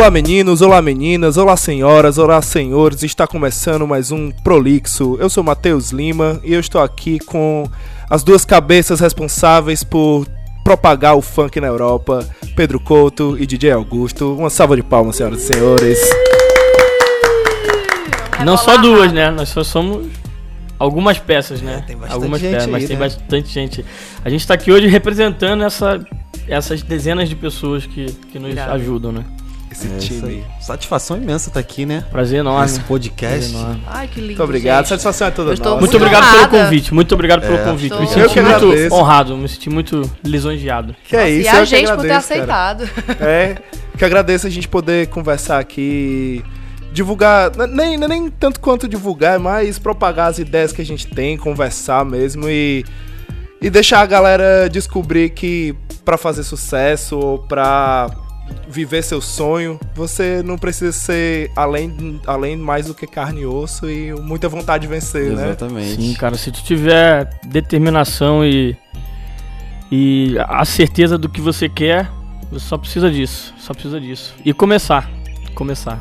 Olá meninos, olá meninas, olá senhoras, olá senhores, está começando mais um Prolixo. Eu sou Matheus Lima e eu estou aqui com as duas cabeças responsáveis por propagar o funk na Europa, Pedro Couto e DJ Augusto. Uma salva de palmas, senhoras e senhores. Não só duas, né? Nós só somos algumas peças, né? É, tem bastante algumas gente peças, mas aí, tem né? bastante gente. A gente tá aqui hoje representando essa, essas dezenas de pessoas que, que nos Irado. ajudam, né? Esse É time. Satisfação imensa estar aqui, né? Prazer enorme. Prazer podcast. enorme. Ai, que lindo. Muito obrigado, gente. satisfação é toda nossa. Muito obrigado pelo honrada. convite, muito obrigado pelo É, convite. Me senti muito agradeço. honrado, me senti muito lisonjeado. Que é isso, e eu a que gente por ter agradeço, cara. aceitado. É, que agradeço a gente poder conversar aqui, divulgar, n- nem, nem tanto quanto divulgar, mas propagar as ideias que a gente tem, conversar mesmo e, e deixar a galera descobrir que pra fazer sucesso ou pra viver seu sonho, você não precisa ser além, além mais do que carne e osso e muita vontade de vencer, né? Exatamente. Sim, cara, se tu tiver determinação e, e a certeza do que você quer, você só precisa disso, só precisa disso. E começar, começar.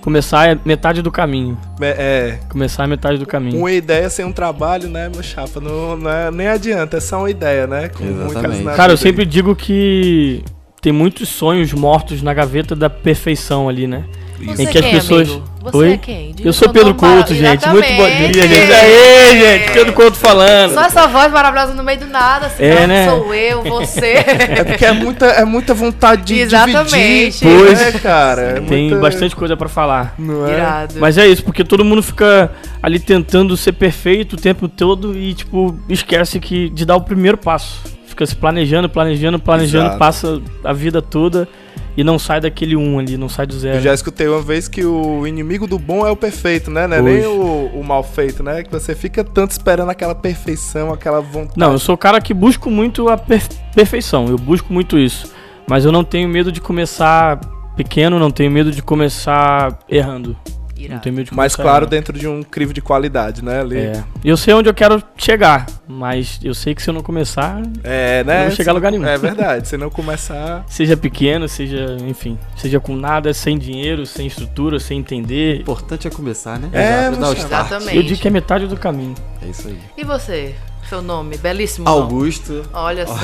Começar é metade do caminho. É, Começar é metade do caminho. uma ideia sem um trabalho, né, meu chapa? Não, não é- nem adianta, é só uma ideia, né? Com muitas Exatamente. Cara, eu sempre digo que tem muitos sonhos mortos na gaveta da perfeição ali, né? Você Em que as quem, pessoas- amigo? Você Oi? é quem? Diga Eu sou Pedro Couto, gente. Muito bom dia, gente. Aê, gente. Pedro Couto falando. Só essa voz maravilhosa no meio do nada, assim, É, não, né? sou eu, você. É porque é muita, é muita vontade de Exatamente. dividir, Pois. né, cara? É Tem muita- bastante coisa pra falar. Não é? Irado. Mas é isso, porque todo mundo fica ali tentando ser perfeito o tempo todo e, tipo, esquece que de dar o primeiro passo. Fica se planejando, planejando, planejando, Exato. passa a vida toda e não sai daquele um ali, não sai do Eu zero. já escutei uma vez que o inimigo do bom é o perfeito, né? Não é nem o, o mal feito, né? Que você fica tanto esperando aquela perfeição, aquela vontade. Não, eu sou o cara que busco muito a per- perfeição, eu busco muito isso. Mas eu não tenho medo de começar pequeno, não tenho medo de começar errando. Não Irado. tenho medo de Mas claro, errando. dentro de um crivo de qualidade, né? Ali. É. Eu sei onde eu quero chegar, mas eu sei que se eu não começar, É, né? Não vou chegar a lugar nenhum. É verdade. Se não começar. seja pequeno, seja, enfim, seja com nada, sem dinheiro, sem estrutura, sem O entender, importante é começar, né? É, Pra dar o start. Exatamente. eu digo que é metade do caminho. É isso aí. E você? Seu nome? Belíssimo nome. Augusto. Olha só.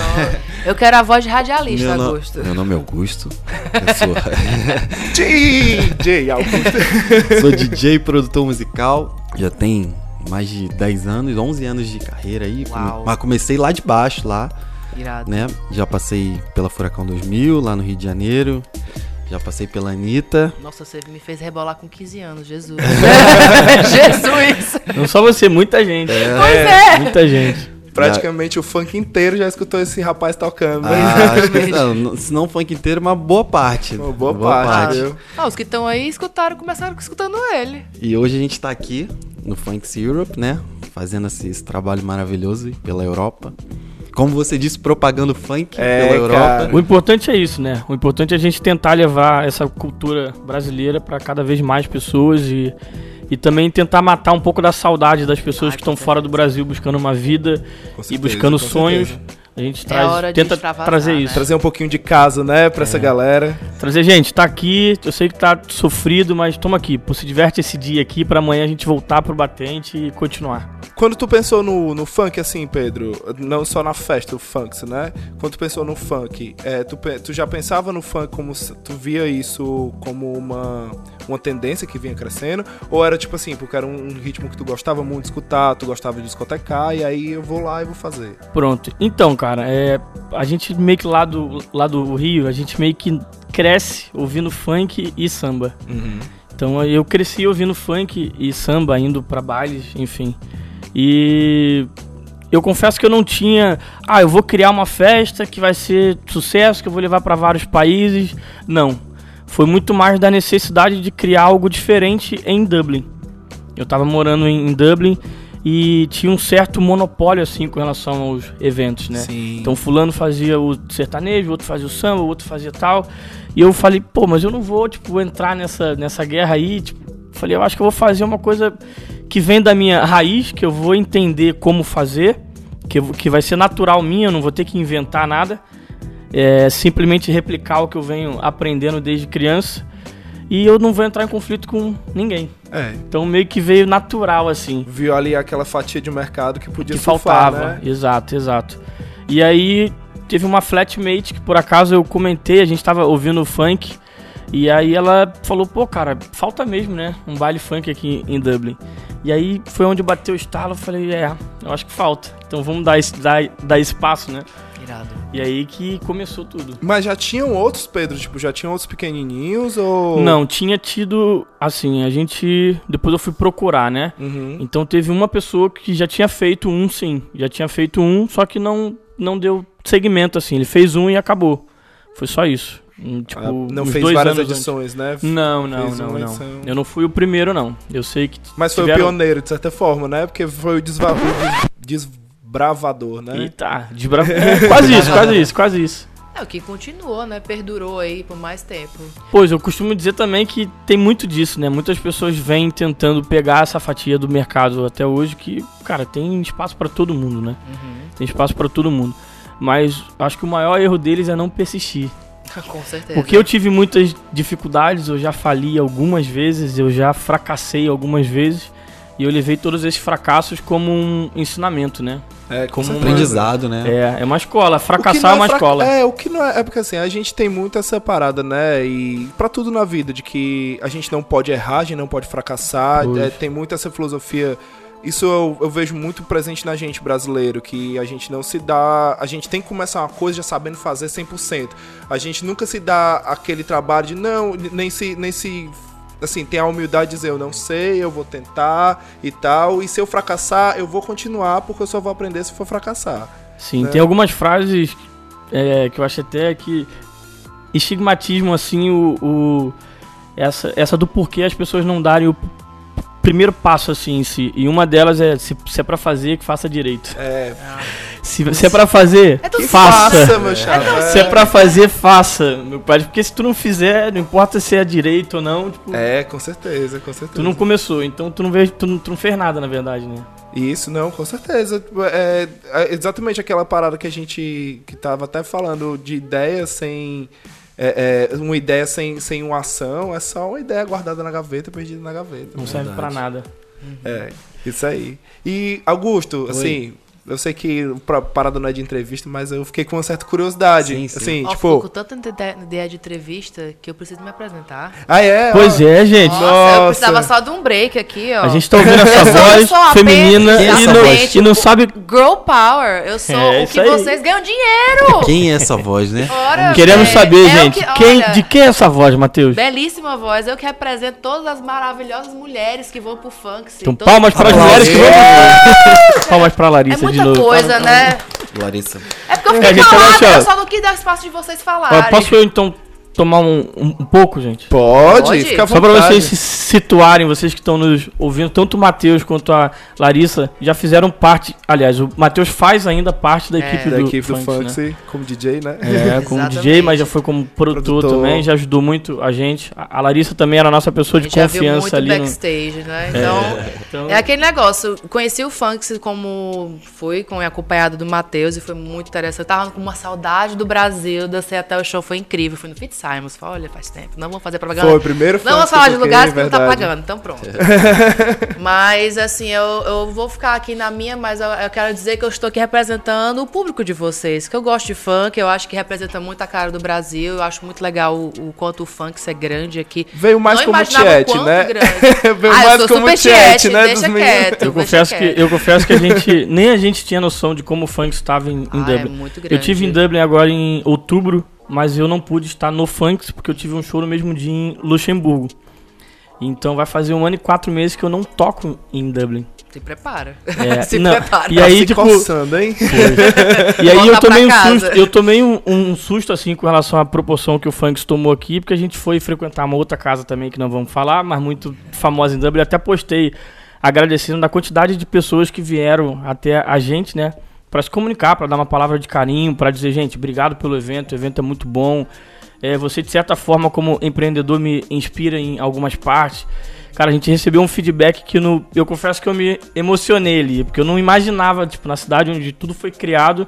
Eu quero a voz de radialista, Meu, no- Augusto. meu nome é Augusto. Eu sou, DJ Augusto. sou DJ produtor musical. Já tem mais de 10 anos, 11 anos de carreira aí. Uau. Mas comecei lá de baixo, lá, Irado. né? Já passei pela Furacão 2000, lá no Rio de Janeiro. Já passei pela Anitta. Nossa, você me fez rebolar com 15 anos, Jesus. Jesus! Não só você, muita gente. Pois é. Muita gente. Praticamente o funk inteiro já escutou esse rapaz tocando. Ah, não, não- se não funk inteiro, uma boa parte. Uma boa parte, viu? Ah, os que estão aí escutaram, começaram escutando ele. E hoje a gente tá aqui no Funks Europe, né? Fazendo esse, esse trabalho maravilhoso pela Europa. Como você disse, propagando funk É, pela Europa. cara. O importante é isso, né? O importante é a gente tentar levar essa cultura brasileira para cada vez mais pessoas e, e também tentar matar um pouco da saudade das pessoas Ah, que estão fora do Brasil buscando uma vida Com e certeza, buscando sonhos. certeza. A gente É traz, hora de tenta trazer né? isso. Trazer um pouquinho de casa, né? Pra essa galera. Trazer, gente, tá aqui, eu sei que tá sofrido, mas toma aqui, pô, se diverte esse dia aqui pra amanhã a gente voltar pro batente e continuar. Quando tu pensou no, no funk, assim, Pedro, não só na festa, o funk, né? Quando tu pensou no funk, é, tu, tu já pensava no funk como. se- Tu via isso como uma, uma tendência que vinha crescendo? Ou era tipo assim, porque era um, um ritmo que tu gostava muito de escutar, tu gostava de discotecar, e aí eu vou lá e vou fazer? Pronto. Então, cara, é, a gente meio que lá do, lá do Rio, a gente meio que cresce ouvindo funk e samba. Então eu cresci ouvindo funk e samba, indo pra bailes, enfim. E eu confesso que eu não tinha, ah, eu vou criar uma festa que vai ser sucesso, que eu vou levar pra vários países. Não. Foi muito mais da necessidade de criar algo diferente em Dublin. Eu tava morando em Dublin e tinha um certo monopólio assim com relação aos eventos, né? Sim. Então fulano fazia o sertanejo, outro fazia o samba, outro fazia tal. E eu falei, pô, mas eu não vou, tipo, entrar nessa, nessa guerra aí. Tipo, falei, eu acho que eu vou fazer uma coisa que vem da minha raiz, que eu vou entender como fazer, que, que vai ser natural minha, eu não vou ter que inventar nada. é, simplesmente replicar o que eu venho aprendendo desde criança. E eu não vou entrar em conflito com ninguém. É. Então meio que veio natural, assim. Viu ali aquela fatia de mercado que podia que surfar, faltava. né? Exato, exato. E aí teve uma flatmate que por acaso eu comentei, a gente tava ouvindo funk. E aí ela falou, pô, cara, falta mesmo, né? Um baile funk aqui em Dublin. E aí foi onde bateu o estalo, eu falei, é, eu acho que falta. Então vamos dar, esse, dar, dar espaço, né? Irado. E aí que começou tudo. Mas já tinham outros, Pedro? Tipo, já tinham outros pequenininhos ou... Não, tinha tido, assim, a gente. Depois eu fui procurar, né? Uhum. Então teve uma pessoa que já tinha feito um, sim. Já tinha feito um, só que não, não deu segmento, assim. Ele fez um e acabou. Foi só isso. Tipo, Ah, não fez várias edições, né? antes. Não, não, Fez não, não. edição. Eu não fui o primeiro, não. Eu sei que. Mas foi tiveram- o pioneiro, de certa forma, né? Porque foi o, desva... o des- desbravador, né? E tá, desbra... é, quase isso, quase isso, quase isso. É o que continuou, né? Perdurou aí por mais tempo. Pois, eu costumo dizer também que tem muito disso, né? Muitas pessoas vêm tentando pegar essa fatia do mercado até hoje que, cara, tem espaço pra todo mundo, né? Tem espaço pra todo mundo. Mas acho que o maior erro deles é não persistir. Com certeza. Porque eu tive muitas dificuldades, eu já fali algumas vezes, eu já fracassei algumas vezes. E eu levei todos esses fracassos como um ensinamento, né? É, com Como um certeza. Aprendizado, né? É, é uma escola. Fracassar não é uma fra- escola. É, o que não é. É porque assim, a gente tem muito essa parada, né? E pra tudo na vida, de que a gente não pode errar, a gente não pode fracassar. É, tem muito essa filosofia. Isso eu, eu vejo muito presente na gente brasileiro, que a gente não se dá. A gente tem que começar uma coisa já sabendo fazer 100%. A gente nunca se dá aquele trabalho de não, nem se. Nem se assim, tem a humildade de dizer eu não sei, eu vou tentar e tal. E se eu fracassar, eu vou continuar, porque eu só vou aprender se for fracassar. Sim, né? tem algumas frases é, que eu acho até que estigmatismo assim o, o- essa, essa do porquê as pessoas não darem o primeiro passo assim em si. E uma delas é se, se é pra fazer, que faça direito. É, Se, se é pra fazer, É faça. faça, meu chapa. Se é pra fazer, faça, meu pai. Porque se tu não fizer, não importa se é direito ou não, tipo, É, com certeza, com certeza. tu não começou. Então tu não, vê, tu, não, tu não fez nada, na verdade, né? Isso, não, com certeza. É, é exatamente aquela parada que a gente que tava até falando de ideia sem. é, é, uma ideia sem, sem uma ação é só uma ideia guardada na gaveta, perdida na gaveta. Não né? serve pra nada. É, isso aí. E, Augusto, assim, eu sei que a parada não é de entrevista, mas eu fiquei com uma certa curiosidade. Sim, sim. Assim, Ó, ficou com tipo. tanta ide- ideia de entrevista que eu preciso me apresentar. Ah, é? Pois ó. é, gente. Nossa, eu Nossa. precisava só de um break aqui, ó. A gente tá ouvindo essa Eu eu voz feminina e não, Exatamente. e não sabe Girl Power. Eu sou É, o que vocês ganham dinheiro. Quem é essa voz, né? Ora, Queremos é, saber, é gente, que- quem, olha, de quem é essa voz, Matheus? Belíssima voz. Eu que represento todas as maravilhosas mulheres que vão pro funk. Então, Todas- palmas para as mulheres que vão. palmas pra É Larissa de novo. coisa, né? Larissa. É porque eu É, fiquei calada, só. eu só não quis dar espaço de vocês falarem. posso eu então tomar um, um, um pouco, gente? Pode, Pode? fica à Só pra vontade. vocês se situarem, vocês que estão nos ouvindo, tanto o Matheus quanto a Larissa já fizeram parte. Aliás, o Matheus faz ainda parte da É. equipe Da do, equipe do Funks, né? Como DJ, né? É, como Exatamente. DJ, mas já foi como produtor, Produtor. também, já ajudou muito a gente. A a Larissa também era a nossa pessoa A de gente já viu confiança muito ali. no- backstage, né? Então, Então, é aquele negócio. Conheci o Funks como fui, com acompanhado do Matheus, e foi muito interessante. Eu tava com uma saudade do Brasil, dancei até o show, foi incrível. Fui no Fit Simons, falei, olha, faz tempo, não vou fazer propaganda. Foi o primeiro Não que falar eu de lugares que não tá pagando, então pronto. mas assim, eu, eu vou ficar aqui na minha, mas eu, eu quero dizer que eu estou aqui representando o público de vocês, que eu gosto de funk, eu acho que representa muito a cara do Brasil, eu acho muito legal o, o quanto o funk é grande aqui. Veio mais Não como tiete, né? Veio Ah, eu mais sou como tiete, né? deixa quieto. eu deixa confesso, que, quieto. eu confesso que a gente. nem a gente tinha noção de como o funk estava em, em Ah, é Dublin. muito Eu grande. tive em Dublin agora em outubro, mas eu não pude estar no Funks porque eu tive um show no mesmo dia em Luxemburgo. Então vai fazer um ano e quatro meses que eu não toco em Dublin. Se prepara. É, Se não, prepara. E Tá aí, se tipo, coçando, hein? e aí Volta eu tomei um casa. susto, eu tomei um, um susto assim com relação à proporção que o Funks tomou aqui, porque a gente foi frequentar uma outra casa também que não vamos falar, mas muito famosa em Dublin. Eu até postei agradecendo da quantidade de pessoas que vieram até a gente, né, Pra se comunicar, pra dar uma palavra de carinho, pra dizer, gente, obrigado pelo evento, o evento é muito bom. É, você de certa forma como empreendedor me inspira em algumas partes. Cara, a gente recebeu um feedback que no, eu confesso que eu me emocionei ali, porque eu não imaginava, tipo, na cidade onde tudo foi criado,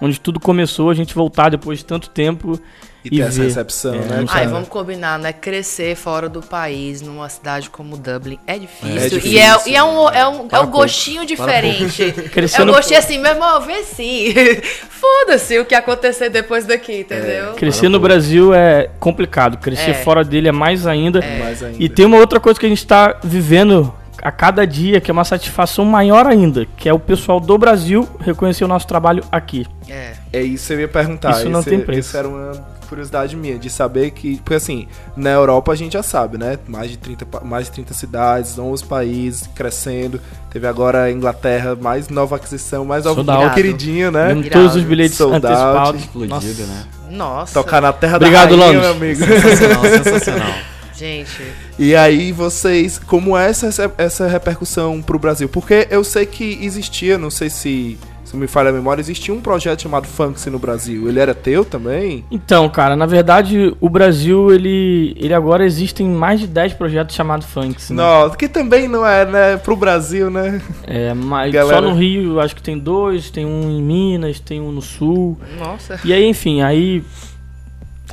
onde tudo começou, a gente voltar depois de tanto tempo E, ter essa ver. recepção, É, né? Ai, vamos combinar, né? Crescer fora do país, numa cidade como Dublin, é difícil. É difícil. E, é, e é um, é um, é um pouco. gostinho diferente. Crescer é um no- gostinho assim, meu irmão, vê sim. Foda-se o que acontecer depois daqui, entendeu? Crescer no Brasil é complicado, crescer É. fora dele é mais ainda. Mais ainda. E tem uma outra coisa que a gente tá vivendo a cada dia, que é uma satisfação maior ainda, que é o pessoal do Brasil reconhecer o nosso trabalho aqui. É. É isso que eu ia perguntar. Isso não Esse- tem preço. Isso era uma curiosidade minha, de saber que. Porque assim, na Europa a gente já sabe, né? Mais de 30, pa- mais de 30 cidades, 11 países crescendo. Teve agora a Inglaterra, mais nova aquisição, mais nova queridinho, né? Todos os bilhetes antecipados. Explodido, Nossa. né? Nossa. Tocar na terra Obrigado, da rainha, Londres. meu amigo. Sensacional, sensacional. Gente, E aí vocês, como é essa, essa repercussão pro Brasil? Porque eu sei que existia, não sei se, se me falha a memória, existia um projeto chamado Funks no Brasil. Ele era teu também? Então, cara, na verdade, o Brasil, ele, ele agora existem mais de 10 projetos chamados Funks. Né? Não, que também não é, né? Pro Brasil, né? É, mas Galera- só no Rio, acho que tem dois, tem um em Minas, tem um no Sul. nossa. E aí, enfim, aí.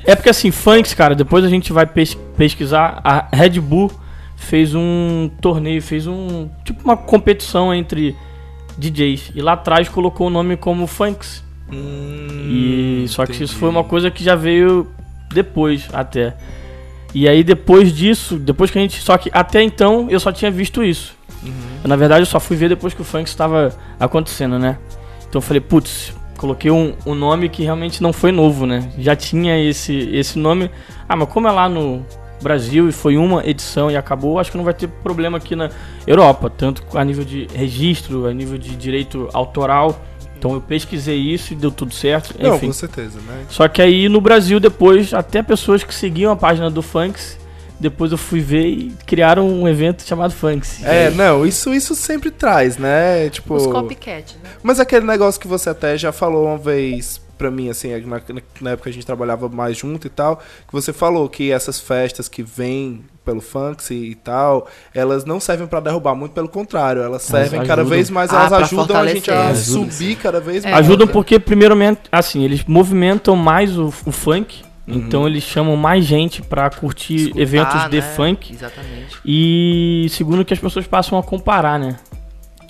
É porque assim, funks, cara, depois a gente vai pes- pesquisar. A Red Bull fez um torneio, fez um. Tipo uma competição entre DJs. E lá atrás colocou o nome como Funks. E só que isso Hum, entendi. foi uma coisa que já veio depois até. E aí depois disso, depois que a gente. Só que até então eu só tinha visto isso. Uhum. Eu, na verdade eu só fui ver depois que o funk estava acontecendo, né? Então eu falei, putz, coloquei um, um nome que realmente não foi novo, né? Já tinha esse, esse nome. Ah, mas como é lá no Brasil e foi uma edição e acabou, acho que não vai ter problema aqui na Europa, tanto a nível de registro, a nível de direito autoral. Então eu pesquisei isso e deu tudo certo. Não, Enfim. com certeza, né? Só que aí no Brasil, depois, até pessoas que seguiam a página do Funks, depois eu fui ver e criaram um evento chamado Funks. É, não, isso, isso sempre traz, né? Tipo. Os copycat, né? Mas aquele negócio que você até já falou uma vez pra mim, assim, na, na época que a gente trabalhava mais junto e tal, que você falou que essas festas que vêm pelo funk e tal, elas não servem pra derrubar, muito pelo contrário, elas servem cada ajudam. vez mais, Ah, elas pra ajudam a gente a subir cada vez É. mais. Ajudam porque, primeiramente, assim, eles movimentam mais o, o funk, Uhum. então eles chamam mais gente pra curtir Escutar, eventos de né? funk. Exatamente. E segundo que as pessoas passam a comparar, né?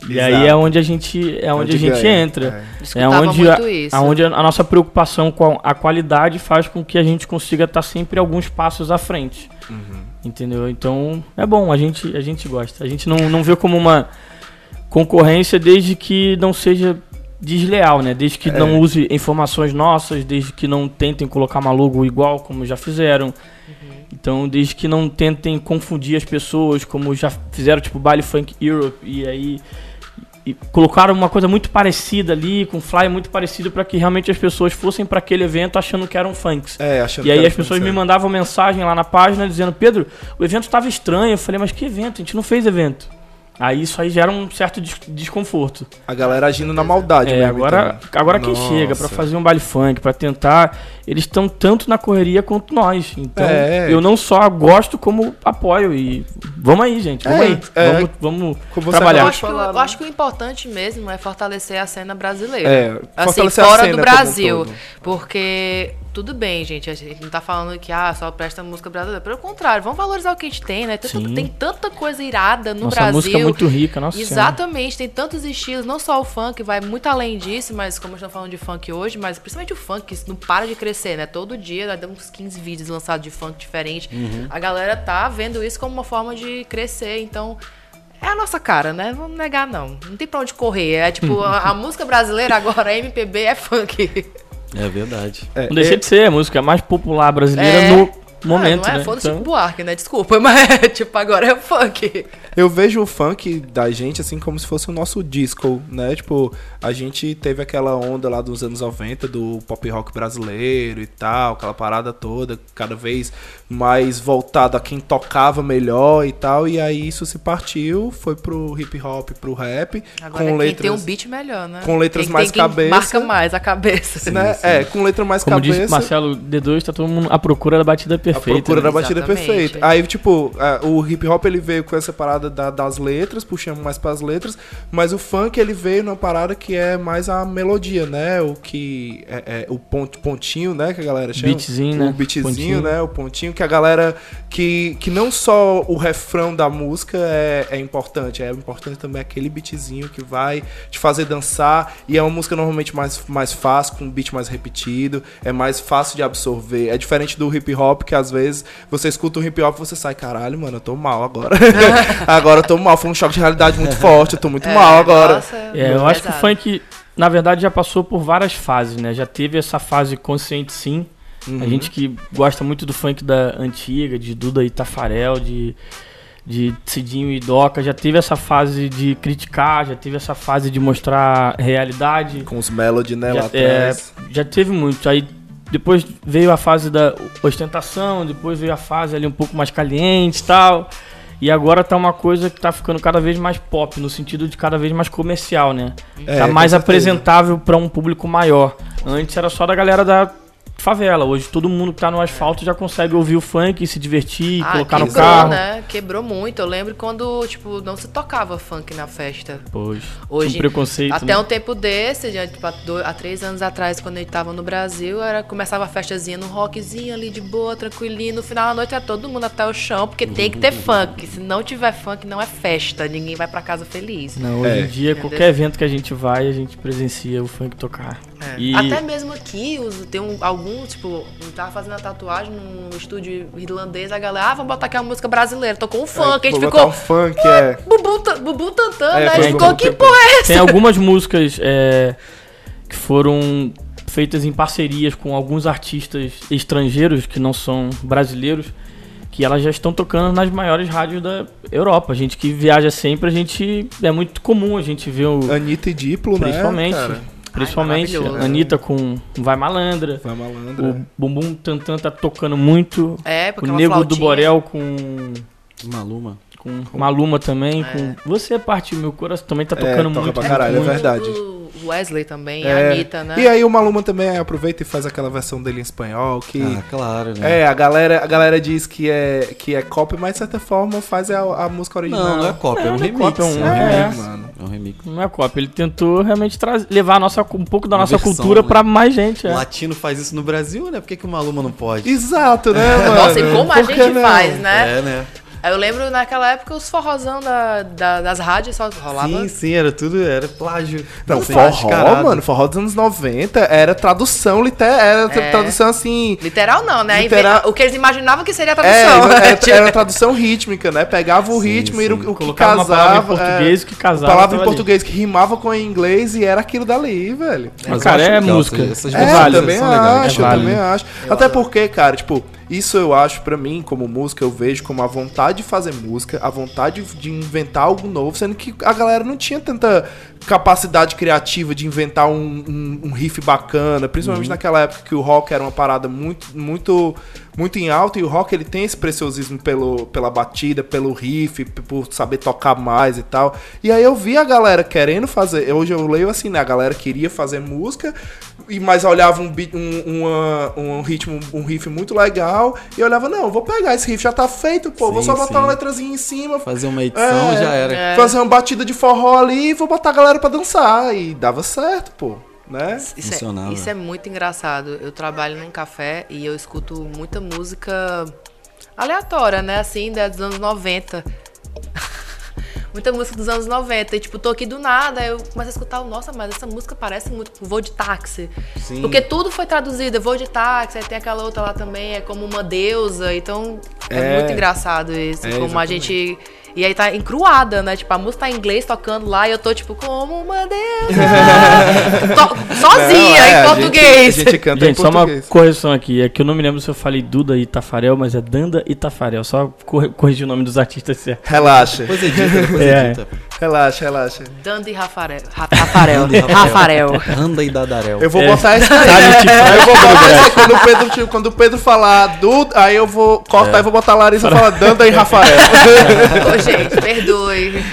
E Exato. aí é onde a gente, é onde, a gente ganha. entra. É. É onde, muito a, isso. aonde a, a nossa preocupação com a qualidade faz com que a gente consiga estar sempre alguns passos à frente. Uhum. Entendeu? Então é bom, a gente, a gente gosta. A gente não, não vê como uma concorrência desde que não seja desleal, né? Desde que É. não use informações nossas, desde que não tentem colocar uma logo igual como já fizeram. Então, desde que não tentem confundir as pessoas, como já fizeram, tipo, Baile Funk Europe, e aí e colocaram uma coisa muito parecida ali, com um flyer muito parecido, para que realmente as pessoas fossem para aquele evento achando que eram funks. É, achando E que aí as pessoas funk, me é. mandavam mensagem lá na página dizendo, Pedro, o evento estava estranho. Eu falei, mas que evento? A gente não fez evento. Aí isso aí gera um certo des- desconforto. A galera agindo na maldade É, mesmo, agora, então. agora quem Nossa. chega pra fazer um baile funk, pra tentar, eles estão tanto na correria quanto nós. Então, É. eu não só gosto como apoio e vamos aí, gente, vamos É, aí. é. Vamos, vamos trabalhar. Eu acho, falar, eu né? acho que o importante mesmo é fortalecer a cena brasileira. É, assim, fora cena do Brasil. porque, tudo bem, gente, a gente não tá falando que ah, só presta música brasileira. Pelo contrário, vamos valorizar o que a gente tem, né? Tanta, tem tanta coisa irada no Nossa, Brasil. música é muito rica, nossa senhora. Exatamente, tem tantos estilos, não só o funk, vai muito além disso, mas como estamos falando de funk hoje, mas principalmente o funk, que não para de crescer, né? Todo dia nós temos uns 15 vídeos lançados de funk diferente. Uhum. A galera tá vendo isso como uma forma de crescer, então. É a nossa cara, né? Vamos negar, não. Não tem pra onde correr. É tipo, a, a música brasileira agora, a MPB é funk. É verdade. É, Não deixa é- de ser a música mais popular brasileira É. no momento, ah, não é né? foda-se Então, Buarque, né? Desculpa, mas tipo, agora é funk. Eu vejo o funk da gente assim como se fosse o nosso disco, né? Tipo, a gente teve aquela onda lá dos anos 90 do pop rock brasileiro e tal, aquela parada toda, cada vez mais voltado a quem tocava melhor e tal, e aí isso se partiu, foi pro hip hop, pro rap, Agora com quem letras tem um beat melhor, né? com letras Quem- mais tem quem cabeça. Marca mais a cabeça. né? É, com letra mais como cabeça. disse Marcelo D2, tá todo mundo à procura da batida perfeita. perfeita. A procura né? da batida Exatamente. perfeita. Aí, tipo, a- o hip hop ele veio com essa parada da- das letras, puxando mais pras letras, mas o funk ele veio numa parada que é mais a melodia, né? O que é, é o ponto, pontinho, né? Que a galera chama. Beatzinho, o né? beatzinho, Pontinho. né? O pontinho que a galera que, que não só o refrão da música é, é importante, é importante também aquele beatzinho que vai te fazer dançar e é uma música normalmente mais, mais fácil, com um beat mais repetido, é mais fácil de absorver. É diferente do hip hop que às vezes você escuta o hip hop e você sai, caralho, mano, eu tô mal agora. agora eu tô mal, foi um choque de realidade muito forte, eu tô muito É, mal agora. nossa, É, eu acho que o pesado. funk, na verdade, já passou por várias fases, né? Já teve essa fase consciente sim. Uhum. A gente que gosta muito do funk da antiga, de Duda e Tafarel, de, de Cidinho e Doca, já teve essa fase de criticar, já teve essa fase de mostrar realidade. Com os melody, né, lá já, é, atrás. já teve muito. Aí depois veio a fase da ostentação, depois veio a fase ali um pouco mais caliente e tal. E agora tá uma coisa que tá ficando cada vez mais pop, no sentido de cada vez mais comercial, né? É, tá mais apresentável pra um público maior. Antes era só da galera da favela. Hoje todo mundo que tá no asfalto já consegue ouvir o funk e se divertir, Ah, colocar no quebrou, carro. né? Quebrou muito. Eu lembro quando, tipo, não se tocava funk na festa. Pois, Hoje, um preconceito. Até né? um tempo desse, já, tipo, há, dois- há três anos atrás, quando gente tava no Brasil, era, começava a festazinha no rockzinho ali de boa, tranquilinho. No final da noite era todo mundo até o chão, porque tem que ter funk. Se não tiver funk, não é festa. Ninguém vai pra casa feliz. Não, hoje É. em dia, Entendeu? qualquer evento que a gente vai, a gente presencia o funk tocar. É. E Até mesmo aqui, os, tem um, tipo, eu tava fazendo a tatuagem num estúdio irlandês, a galera, ah, vamos botar aqui uma música brasileira. Tocou um funk, a gente ficou. um funk, é. Bubu, Bubu Tantan, É, né? A gente ficou, que porra é essa? Tem algumas músicas é, que foram feitas em parcerias com alguns artistas estrangeiros que não são brasileiros, que elas já estão tocando nas maiores rádios da Europa. A gente que viaja sempre, a gente é muito comum a gente ver o Anitta e Diplo, principalmente, né, cara? Principalmente maravilhoso. a Anitta com Vai Malandra. Vai malandro. O Bumbum Tantan tá tocando muito. É, O porque uma Nego do flautinha. Borel com Maluma. Com Maluma também, É. com Você parte do meu coração também tá É, tocando toca muito. pra caralho, é muito. verdade. O Wesley também, É. a Anitta, né? E aí o Maluma também aproveita e faz aquela versão dele em espanhol que Ah, claro, né? é a galera a galera diz que é que é cópia, mas de certa forma faz a, a música original. Não, não é cópia, é um Não, é remix. cópia, é um- é um é. remix. mano. É um remix. Não é cópia, ele tentou realmente trazer, levar a nossa, um pouco da nossa versão, cultura né? pra mais gente. O É. latino faz isso no Brasil, né? Por que, que o Maluma não pode? Exato, né, mano? Nossa, e como a Por que gente não? faz, né? É, né? Aí Eu lembro naquela época os forrozão da, da- das rádios só rolava. Sim, sim, era tudo, era plágio. Não, Assim, forró, descarado. mano, forró dos anos 90 era tradução, liter, era É. tradução assim. Literal não, né? Literal- O que eles imaginavam que seria a É, tradução. era, Tipo, era tradução rítmica, né? Pegava o Sim, ritmo e era o, sim. o que Colocava uma casava. palavra em português é, que casava. palavra em tava ali. português que rimava com em inglês e era aquilo dali, velho. Mas, cara, é música. essas- É, É também acho, É também acho. Até porque, cara, tipo, isso eu acho pra mim, como música, eu vejo como a vontade de fazer música, a vontade de inventar algo novo, sendo que a galera não tinha tanta capacidade criativa de inventar um, um- um riff bacana, principalmente naquela época que o rock era uma parada muito, muito, muito em alta e o rock ele tem esse preciosismo pelo, pela batida, pelo riff, por saber tocar mais e tal. E aí eu vi a galera querendo fazer, hoje eu leio assim, né? A galera queria fazer música, e mas olhava um, beat- um, uma- um ritmo, um riff muito legal, e olhava, não, vou pegar esse riff, já tá feito, pô, vou Sim, só botar sim. uma letrazinha em cima, Fazer uma edição É, já era. é. fazer uma batida de forró ali e vou botar a galera pra dançar. E dava certo, pô. Né? Isso Funcionava. é, isso é muito engraçado. Eu trabalho num café e eu escuto muita música aleatória, né? Assim, dos anos 90. muita música dos anos 90. E, tipo, tô aqui do nada, eu começo a escutar, nossa, mas essa música parece muito com voo de táxi. Sim. Porque tudo foi traduzido, é voo de táxi, aí tem aquela outra lá também, é como uma deusa. Então, é, É. muito engraçado isso. É, como a exatamente. gente. E aí tá encruada, né? Tipo, a música tá em inglês tocando lá e eu tô, tipo, como uma deusa. To- sozinha, Não, é, em a português. Gente, a gente canta Gente, em só uma português. correção aqui. É que eu não me lembro se eu falei Duda e Tafarel, mas é Danda e Tafarel. Só corri- corrigir o nome dos artistas certo. Relaxa, Depois edita, depois É. edita. Relaxa, relaxa. Dandy Rafarel. Ra- Rafarel. Anda e Rafarel. E Dadarel. Eu vou É. botar aí. Sabe, tipo, Aí eu vou botar isso aí quando o Pedro, tipo, quando o Pedro falar do, aí eu vou cortar e vou botar a Larissa falar Danda e Rafael. Ô, gente, perdoe.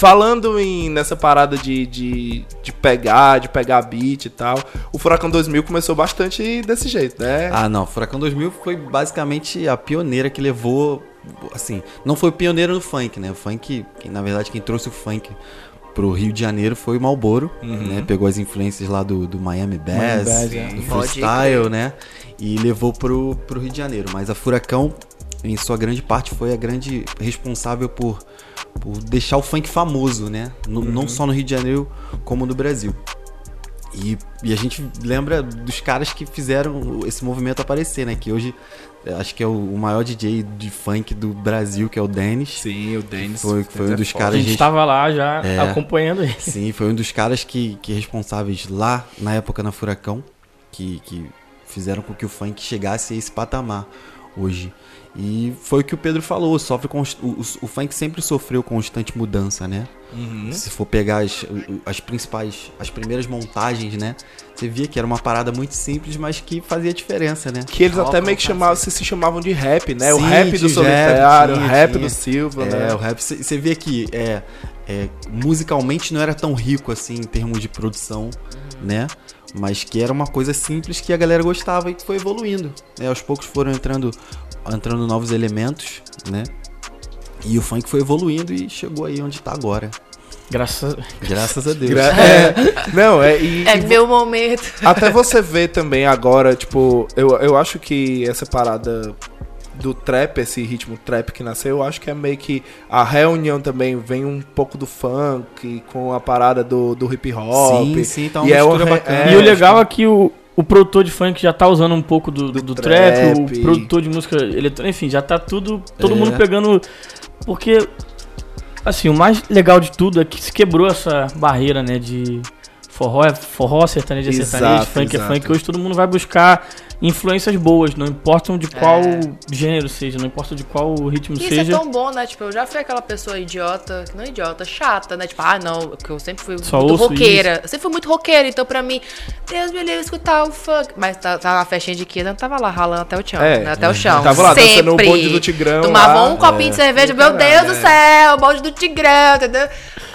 Falando em nessa parada de, de, de pegar, de pegar beat e tal, o Furacão 2000 começou bastante desse jeito, né? Ah, não. Furacão 2000 foi basicamente a pioneira que levou. Assim, não foi pioneira no funk, né? O funk, quem, na verdade, quem trouxe o funk pro Rio de Janeiro foi o Malboro, né? Pegou as influências lá do, do Miami Bass, Miami Bass, do é. Freestyle, né? E levou pro, pro Rio de Janeiro. Mas a Furacão, em sua grande parte, foi a grande responsável por, por deixar o funk famoso, né? No- Não só no Rio de Janeiro, como no Brasil. E, e a gente lembra dos caras que fizeram esse movimento aparecer, né? Que hoje eh, acho que é o, o maior DJ de funk do Brasil, que é o Dennis. Sim, o Dennis. Foi- foi um é dos. A caras- gente gente- tava lá já É. acompanhando ele. Sim, foi um dos caras que, que responsáveis lá na época na Furacão, que, que fizeram com que o funk chegasse a esse patamar hoje. E foi o que o Pedro falou, sofre const- o, o, o funk sempre sofreu constante mudança, né? Uhum. Se for pegar as, o- as principais, as primeiras montagens, né? Você via que era uma parada muito simples, mas que fazia diferença, né? Que eles até meio que chamavam, se, se chamavam de rap, né? o Sim, rap do o Solitário, rap, o rap tinha. do Silva, É, né? o rap, você vê que é, é, musicalmente não era tão rico assim em termos de produção, né? Mas que era uma coisa simples que a galera gostava e que foi evoluindo. Né? Aos poucos foram entrando, entrando novos elementos, né? E o funk foi evoluindo e chegou aí onde tá agora. Graças Graças a Deus. Gra- é, não, é. E, É e meu momento. Até você ver também agora, tipo, eu, eu acho que essa parada do trap, esse ritmo trap que nasceu, eu acho que é meio que a reunião também vem um pouco do funk com a parada do, do hip hop. Sim, sim, tá uma E é re- bacana. e o legal é que o, o produtor de funk já tá usando um pouco do, do, Do trap, trap. o produtor de música eletrônica, enfim, já tá tudo. Todo É. mundo pegando. Porque, assim, o mais legal de tudo é que se quebrou essa barreira, né? De forró é forró, sertanejo é sertanejo, funk exato. é funk. Hoje todo mundo vai buscar influências boas, não importam de qual É. gênero seja, não importa de qual ritmo Isso seja. é tão bom, né? Tipo, eu já fui aquela pessoa idiota, não idiota, chata, né? Tipo, ah, não, que eu sempre fui Só muito roqueira. Eu sempre fui muito roqueira, então pra mim, Deus me livre escutar o funk. Mas tá, tá na festinha de quinta, eu tava lá ralando até o chão, É, né? Até o chão. Tava lá dançando o Sempre. bonde do Tigrão. Tomava lá. um copinho de cerveja, meu Caralho, Deus do é. céu, o bonde do Tigrão, entendeu?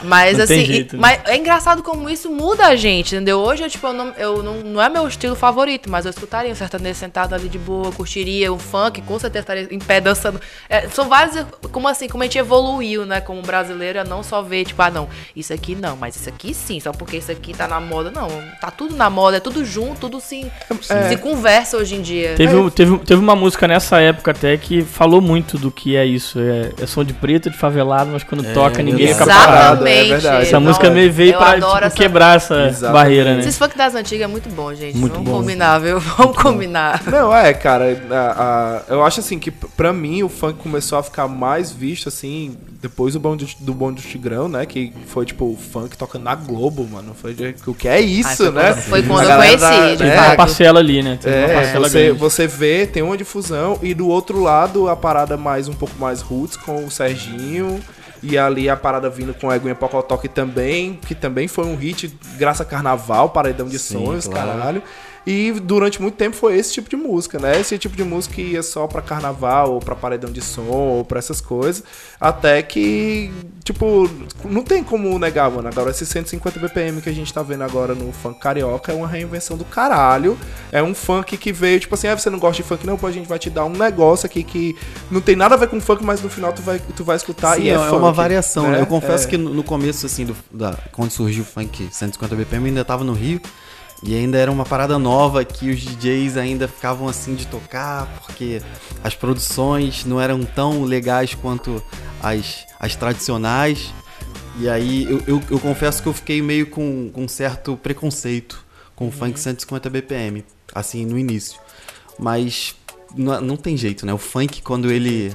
Mas Não tem assim, jeito, e- né? mas é engraçado como isso muda a gente, entendeu? Hoje eu, tipo, eu não, eu não, não é meu estilo favorito, mas eu escutaria um sertanejo sentado ali de boa, curtiria um funk, com certeza estaria em pé dançando. É, são vários, como assim, como a gente evoluiu, né, como brasileiro, é não só ver, tipo, ah, não, isso aqui não, mas isso aqui sim, só porque isso aqui tá na moda, não, tá tudo na moda, é tudo junto, tudo sim, se conversa hoje em dia. Teve, um- teve, teve uma música nessa época até que falou muito do que é isso. É, é som de preto, de favelado, mas quando toca ninguém fica parado. Exatamente. É verdade. Essa Não, música meio veio pra tipo, essa- quebrar essa Exatamente. barreira, né? Esses funk das antigas é muito bom, gente. Muito Vamos bom. combinar, viu? Vamos combinar. Não, é, cara, a- a- eu acho assim que pra mim o funk começou a ficar mais visto assim depois do bonde do bonde do Tigrão, né, que foi tipo o funk tocando na Globo, mano. Foi de- o que é isso, foi né? quando- foi quando eu conheci, da- né, uma parcela ali, né? Uma É, parcela você, grande. você vê, tem uma difusão e do outro lado a parada mais um pouco mais roots com o Serginho e ali a parada vindo com a Eguinha Pocotó que também, que também foi um hit graças a Carnaval, Paredão de Sim, Sonhos, claro. caralho. E durante muito tempo foi esse tipo de música, né? Esse tipo de música que ia só pra carnaval, ou pra paredão de som, ou pra essas coisas. Até que, tipo, não tem como negar, mano. Agora, esse 150 BPM que a gente tá vendo agora no funk carioca é uma reinvenção do caralho. É um funk que veio, tipo assim, ah, você não gosta de funk, não, pô, a gente vai te dar um negócio aqui que não tem nada a ver com funk, mas no final tu vai, tu vai escutar Sim, e é, é, funk, uma variação, né? Eu confesso É. que no, no começo, assim, do, da, quando surgiu o funk 150 BPM, eu ainda tava no Rio. E ainda era uma parada nova que os DJs ainda ficavam assim de tocar, porque as produções não eram tão legais quanto as, as tradicionais. E aí eu, eu, eu confesso que eu fiquei meio com, com um certo preconceito com o funk 150 BPM, assim, no início. Mas não, não tem jeito, né? O funk, quando ele.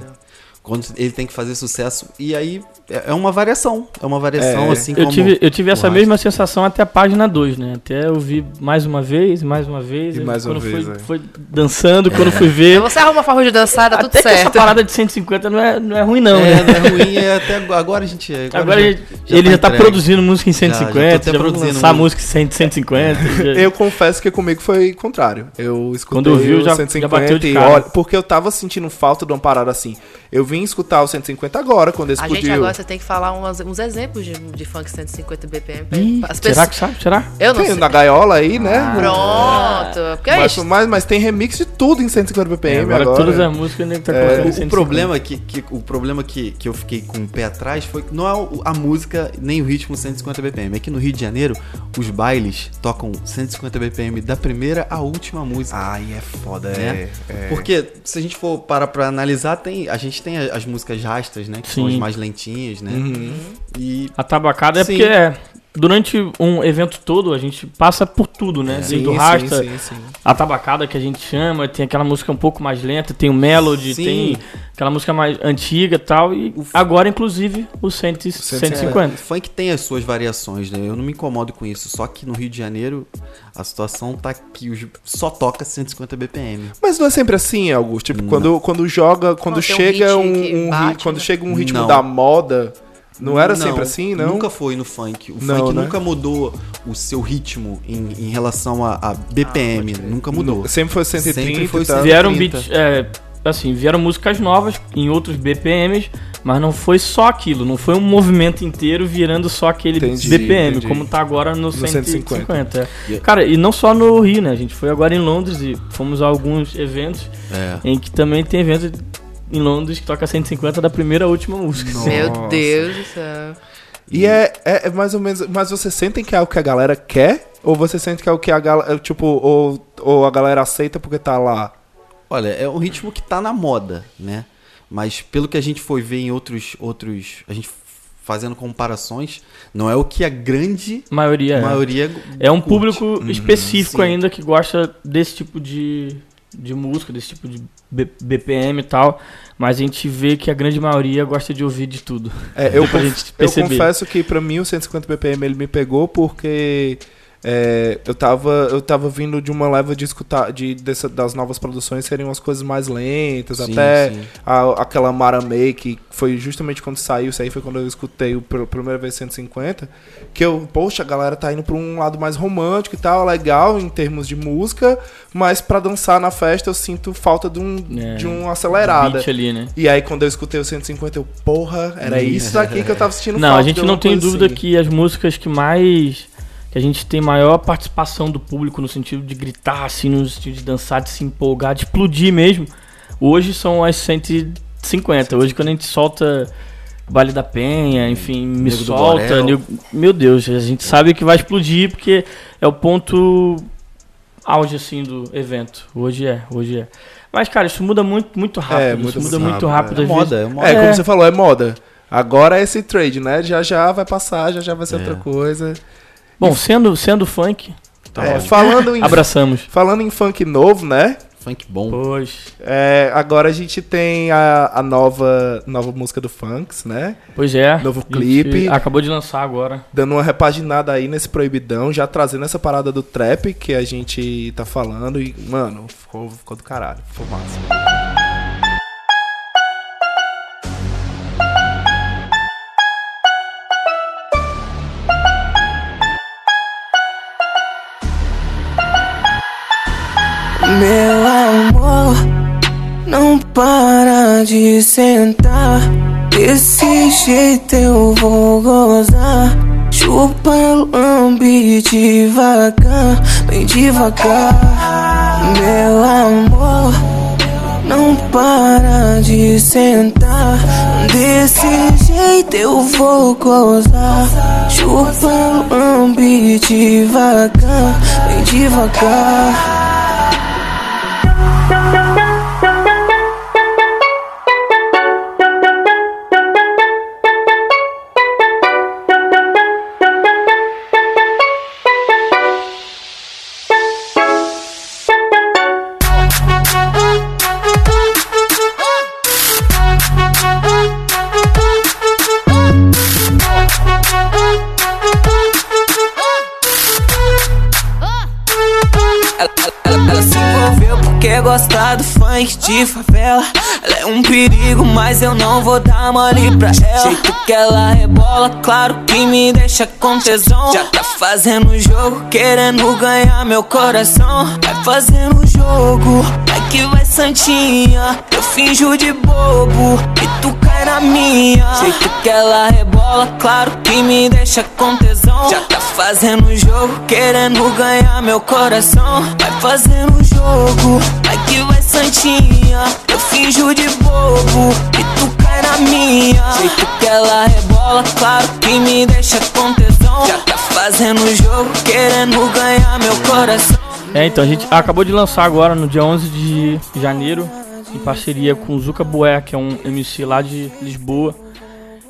Quando ele tem que fazer sucesso. E aí é é uma variação. É uma variação, É. assim Eu como. tive, eu tive essa mesma sensação até a página 2, né? Até eu vi mais uma vez, mais uma vez. E mais uma quando vez, fui, é. foi dançando, quando fui ver. Você arruma uma forma de dançar, dá tudo até que essa certo. parada de 150 não é, não é ruim, não, é, né? não é ruim, é até agora- agora a gente. Agora, Agora já- ele já ele já tá entregue. produzindo música em Já, já tô 150, até já, vai produzindo lançar música. em 100, 150. já- Eu confesso que comigo foi o contrário. Eu escutei Quando eu vi, já- 150 já bateu de e cara. olha, porque eu tava sentindo falta de uma parada assim. Eu vim escutar o 150 agora, quando A explodiu. gente agora você tem que falar umas- uns exemplos de, de funk 150 BPM. pra- Ih, as será pessoas- que sabe? Será? Eu não Tem sei. na gaiola aí, né? Pronto. Porque é Mas, isso. mas, mas tem remix de tudo em 150 BPM agora, agora. todas as músicas nem tá É, O, o 150. problema que, que o problema que, que eu fiquei com o pé atrás foi que não é a música nem o ritmo 150 BPM. É que no Rio de Janeiro os bailes tocam 150 BPM da primeira à última música. Ai, é foda, né? é. é. Porque se a gente for parar pra analisar, tem, a gente tem as músicas rastas, né? Que são Sim. as mais lentinhas, né? Uhum. E A tabacada é Sim. porque é, durante um evento todo a gente passa por tudo, né? Desde o rasta, sim, sim. a tabacada que a gente chama, tem aquela música um pouco mais lenta, tem o melody, Sim. tem aquela música mais antiga e tal. E agora, inclusive, o 100, 150. O funk tem as suas variações, né? Eu não me incomodo com isso. Só que no Rio de Janeiro a situação tá que os- só toca 150 BPM. Mas não é sempre assim, Augusto. Tipo, Não. quando, quando joga, quando um chega um, que um bate, quando né? chega um ritmo Não. da moda, não era sempre assim, não? Nunca foi no funk. O Não, funk né? nunca mudou o seu ritmo em, em relação a, a BPM. nunca mudou. Sempre foi 130 Sempre foi e tal. 130. Vieram 30. beats, é, assim, vieram músicas novas em outros BPMs, mas não foi só aquilo, não foi um movimento inteiro virando só aquele Entendi, BPM, entendi. como tá agora no, 150. 150. é. Cara, e não só no Rio, né? A gente foi agora em Londres e fomos a alguns eventos É. em que também tem eventos em Londres que toca 150 da primeira à última música. Meu Nossa. Deus do céu. E é, é, é mais ou menos. Mas vocês sentem que é o que a galera quer? Ou você sente que é o que a galera. Tipo, ou, ou a galera aceita porque tá lá? Olha, é um ritmo que tá na moda, né? Mas pelo que a gente foi ver em outros. outros a gente fazendo comparações, não é o que a grande A maioria é. maioria. É um curte. público específico sim. ainda que gosta desse tipo de, de música, desse tipo de BPM e tal. Mas a gente vê que a grande maioria gosta de ouvir de tudo. É, eu, conf- eu confesso que pra mim o 150 BPM ele me pegou porque é, eu, tava, eu tava vindo de uma leva de escutar de, dessa- das novas produções seriam as coisas mais lentas, Sim, até sim. a- aquela Mara May, que foi justamente quando saiu, isso aí foi quando eu escutei o pela primeira vez 150, que eu, poxa, a galera tá indo pra um lado mais romântico e tal, legal em termos de música, mas pra dançar na festa eu sinto falta de um, É, de uma acelerada. Ali, né? E aí, quando eu escutei o 150, eu, porra, era isso daqui que eu tava sentindo Não, a gente não tem dúvida assim. que as músicas que mais. Que a gente tem maior participação do público no sentido de gritar, assim, no sentido de dançar, de se empolgar, de explodir mesmo. Hoje são as 150. Hoje, quando a gente solta Baile da Penha, enfim, me Nego do solta. Nego- meu Deus, a gente sabe que vai explodir porque é o ponto auge, assim, do evento. Hoje é, hoje é. Mas, cara, isso muda muito, muito rápido. É, isso muda muda muito muito rápido, rápido. É moda, é moda. É, como É. você falou, é moda. Agora é esse trade, né? Já já vai passar, já já vai ser É. outra coisa. Bom, sendo, sendo funk, tá É, falando, em, abraçamos. falando em funk novo, né? Funk bom. Pois. É, agora a gente tem a, a nova, nova música do Funks, né? Pois é. Novo clipe. Acabou de lançar agora. Dando uma repaginada aí nesse proibidão, já trazendo essa parada do trap que a gente tá falando. E, mano, ficou, ficou do caralho. Ficou massa. Meu amor, não para de sentar. Desse jeito eu vou gozar. Chupa, lambe devagar, bem devagar. Meu amor, não para de sentar. Desse jeito eu vou gozar. Chupa, lambe devagar, bem devagar. Ela, de favela. Ela é um perigo, mas eu não vou dar mole pra ela. Jeito que ela rebola, claro que me deixa com tesão. Já tá fazendo jogo, querendo ganhar meu coração. Vai fazendo jogo, vai que vai santinha. Eu finjo de bobo e tu cai na minha. Jeito que ela rebola, claro que me deixa com tesão. Já tá fazendo jogo, querendo ganhar meu coração. Vai fazendo jogo, vai que vai santinha. Eu finjo de bobo e tu cai na minha. Jeito que ela rebola, claro que me deixa com tesão. Já tá fazendo jogo, querendo ganhar meu coração. É, então a gente acabou de lançar agora no dia 11 de janeiro, em parceria com o Zuka Bué, que é um MC lá de Lisboa.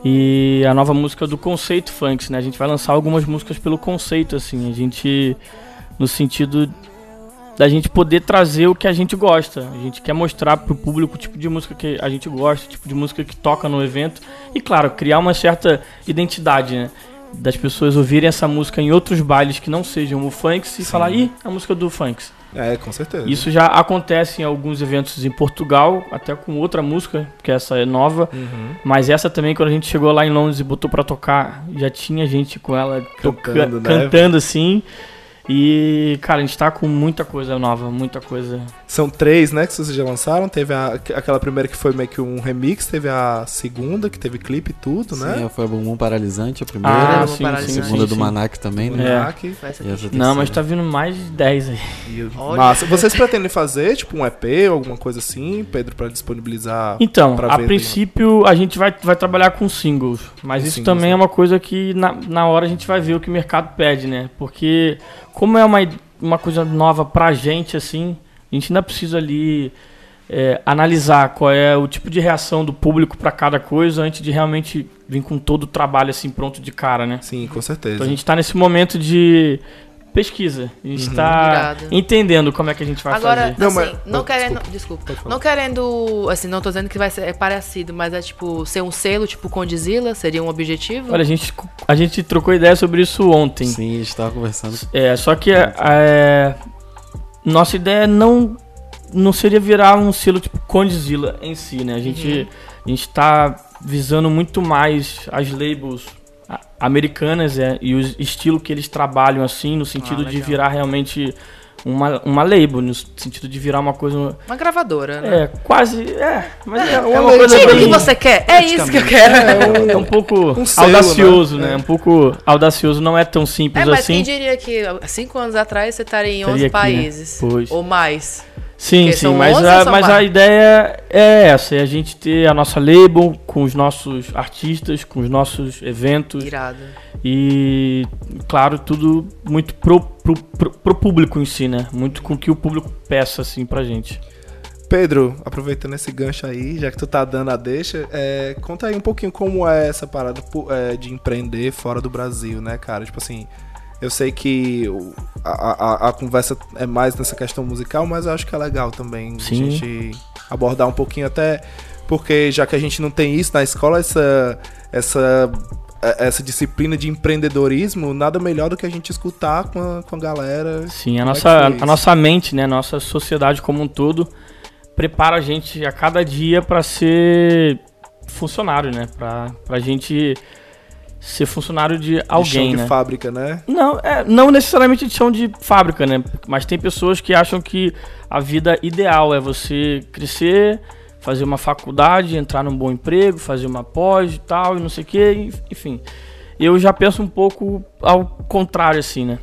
E a nova música do Conceito Funks, né? A gente vai lançar algumas músicas pelo conceito, assim. A gente, no sentido da gente poder trazer o que a gente gosta. A gente quer mostrar pro público o tipo de música que a gente gosta, o tipo de música que toca no evento. E, claro, criar uma certa identidade, né? Das pessoas ouvirem essa música em outros bailes que não sejam o Funks e falar, ih, a música do Funks. É, com certeza. Isso já acontece em alguns eventos em Portugal, até com outra música, que essa é nova. Uhum. Mas essa também, quando a gente chegou lá em Londres e botou pra tocar, já tinha gente com ela toca- Cantando, né? cantando assim. E, cara, a gente tá com muita coisa nova, muita coisa. São três, né, que vocês já lançaram. Teve a- aquela primeira que foi meio que um remix, teve a segunda, que teve clipe e tudo, né? Sim, foi a Bumbum Paralisante, a primeira. Ah, Bumbum sim, sim, a segunda sim, do sim. Manac também, né? É. Não, mas tá vindo mais de 10 aí. Olha. Massa. Vocês pretendem fazer, tipo, um EP ou alguma coisa assim, Pedro, pra disponibilizar? Então, Pra a princípio a gente vai, vai trabalhar com singles, mas Com isso singles, também né? é uma coisa que na, na hora a gente vai ver o que o mercado pede, né? Porque como é uma, uma coisa nova pra gente, assim, a gente ainda precisa ali é, analisar qual é o tipo de reação do público pra cada coisa antes de realmente vir com todo o trabalho assim pronto de cara, né? Sim, com certeza. Então a gente tá nesse momento de pesquisa, a gente Uhum. tá entendendo como é que a gente vai Agora, fazer. Não, assim, mas- não querendo. desculpa. Desculpa. Não querendo. Assim, não tô dizendo que vai ser é parecido, mas é tipo, ser um selo, tipo Condizila, seria um objetivo? Olha, a gente, a gente trocou ideia sobre isso ontem. Sim, a gente tava conversando. É, só que é, nossa ideia não não seria virar um selo tipo Condzilla em si, né? A gente a gente tá visando muito mais as labels americanas é, e o estilo que eles trabalham assim, no sentido de legal. virar realmente uma, uma label, no sentido de virar uma coisa Uma gravadora, né? é, quase, é, mas é, É uma uma coisa Diga o que você quer, é isso que eu quero. é um pouco Um selo, audacioso, né? né? É. Um pouco audacioso, não é tão simples É, mas assim. quem diria que há cinco anos atrás você estaria em 11 Estaria aqui, né? países? Pois. Ou mais? Sim, Porque sim, mas, 11 a, mas a ideia é essa, é a gente ter a nossa label com os nossos artistas, com os nossos eventos Irado. e, claro, tudo muito pro, pro, pro, pro público em si, né? Muito com o que o público peça, assim, pra gente. Pedro, aproveitando esse gancho aí, já que tu tá dando a deixa, é, conta aí um pouquinho como é essa parada é, de empreender fora do Brasil, né, cara? Tipo assim, eu sei que a, a, a conversa é mais nessa questão musical, mas eu acho que é legal também Sim. a gente abordar um pouquinho até porque já que a gente não tem isso na escola, essa essa é- essa disciplina de empreendedorismo, nada melhor do que a gente escutar com a, com a galera. Sim, a é nossa, isso? a nossa mente, né? A nossa sociedade como um todo prepara a gente a cada dia pra ser funcionário, né? Pra, pra gente ser funcionário de de alguém, chão de né? fábrica, né? Não, é, não necessariamente de chão de fábrica, né? Mas tem pessoas que acham que a vida ideal é você crescer, fazer uma faculdade, entrar num bom emprego, fazer uma pós e tal, e não sei o que, enfim. Eu já penso um pouco ao contrário, assim, né?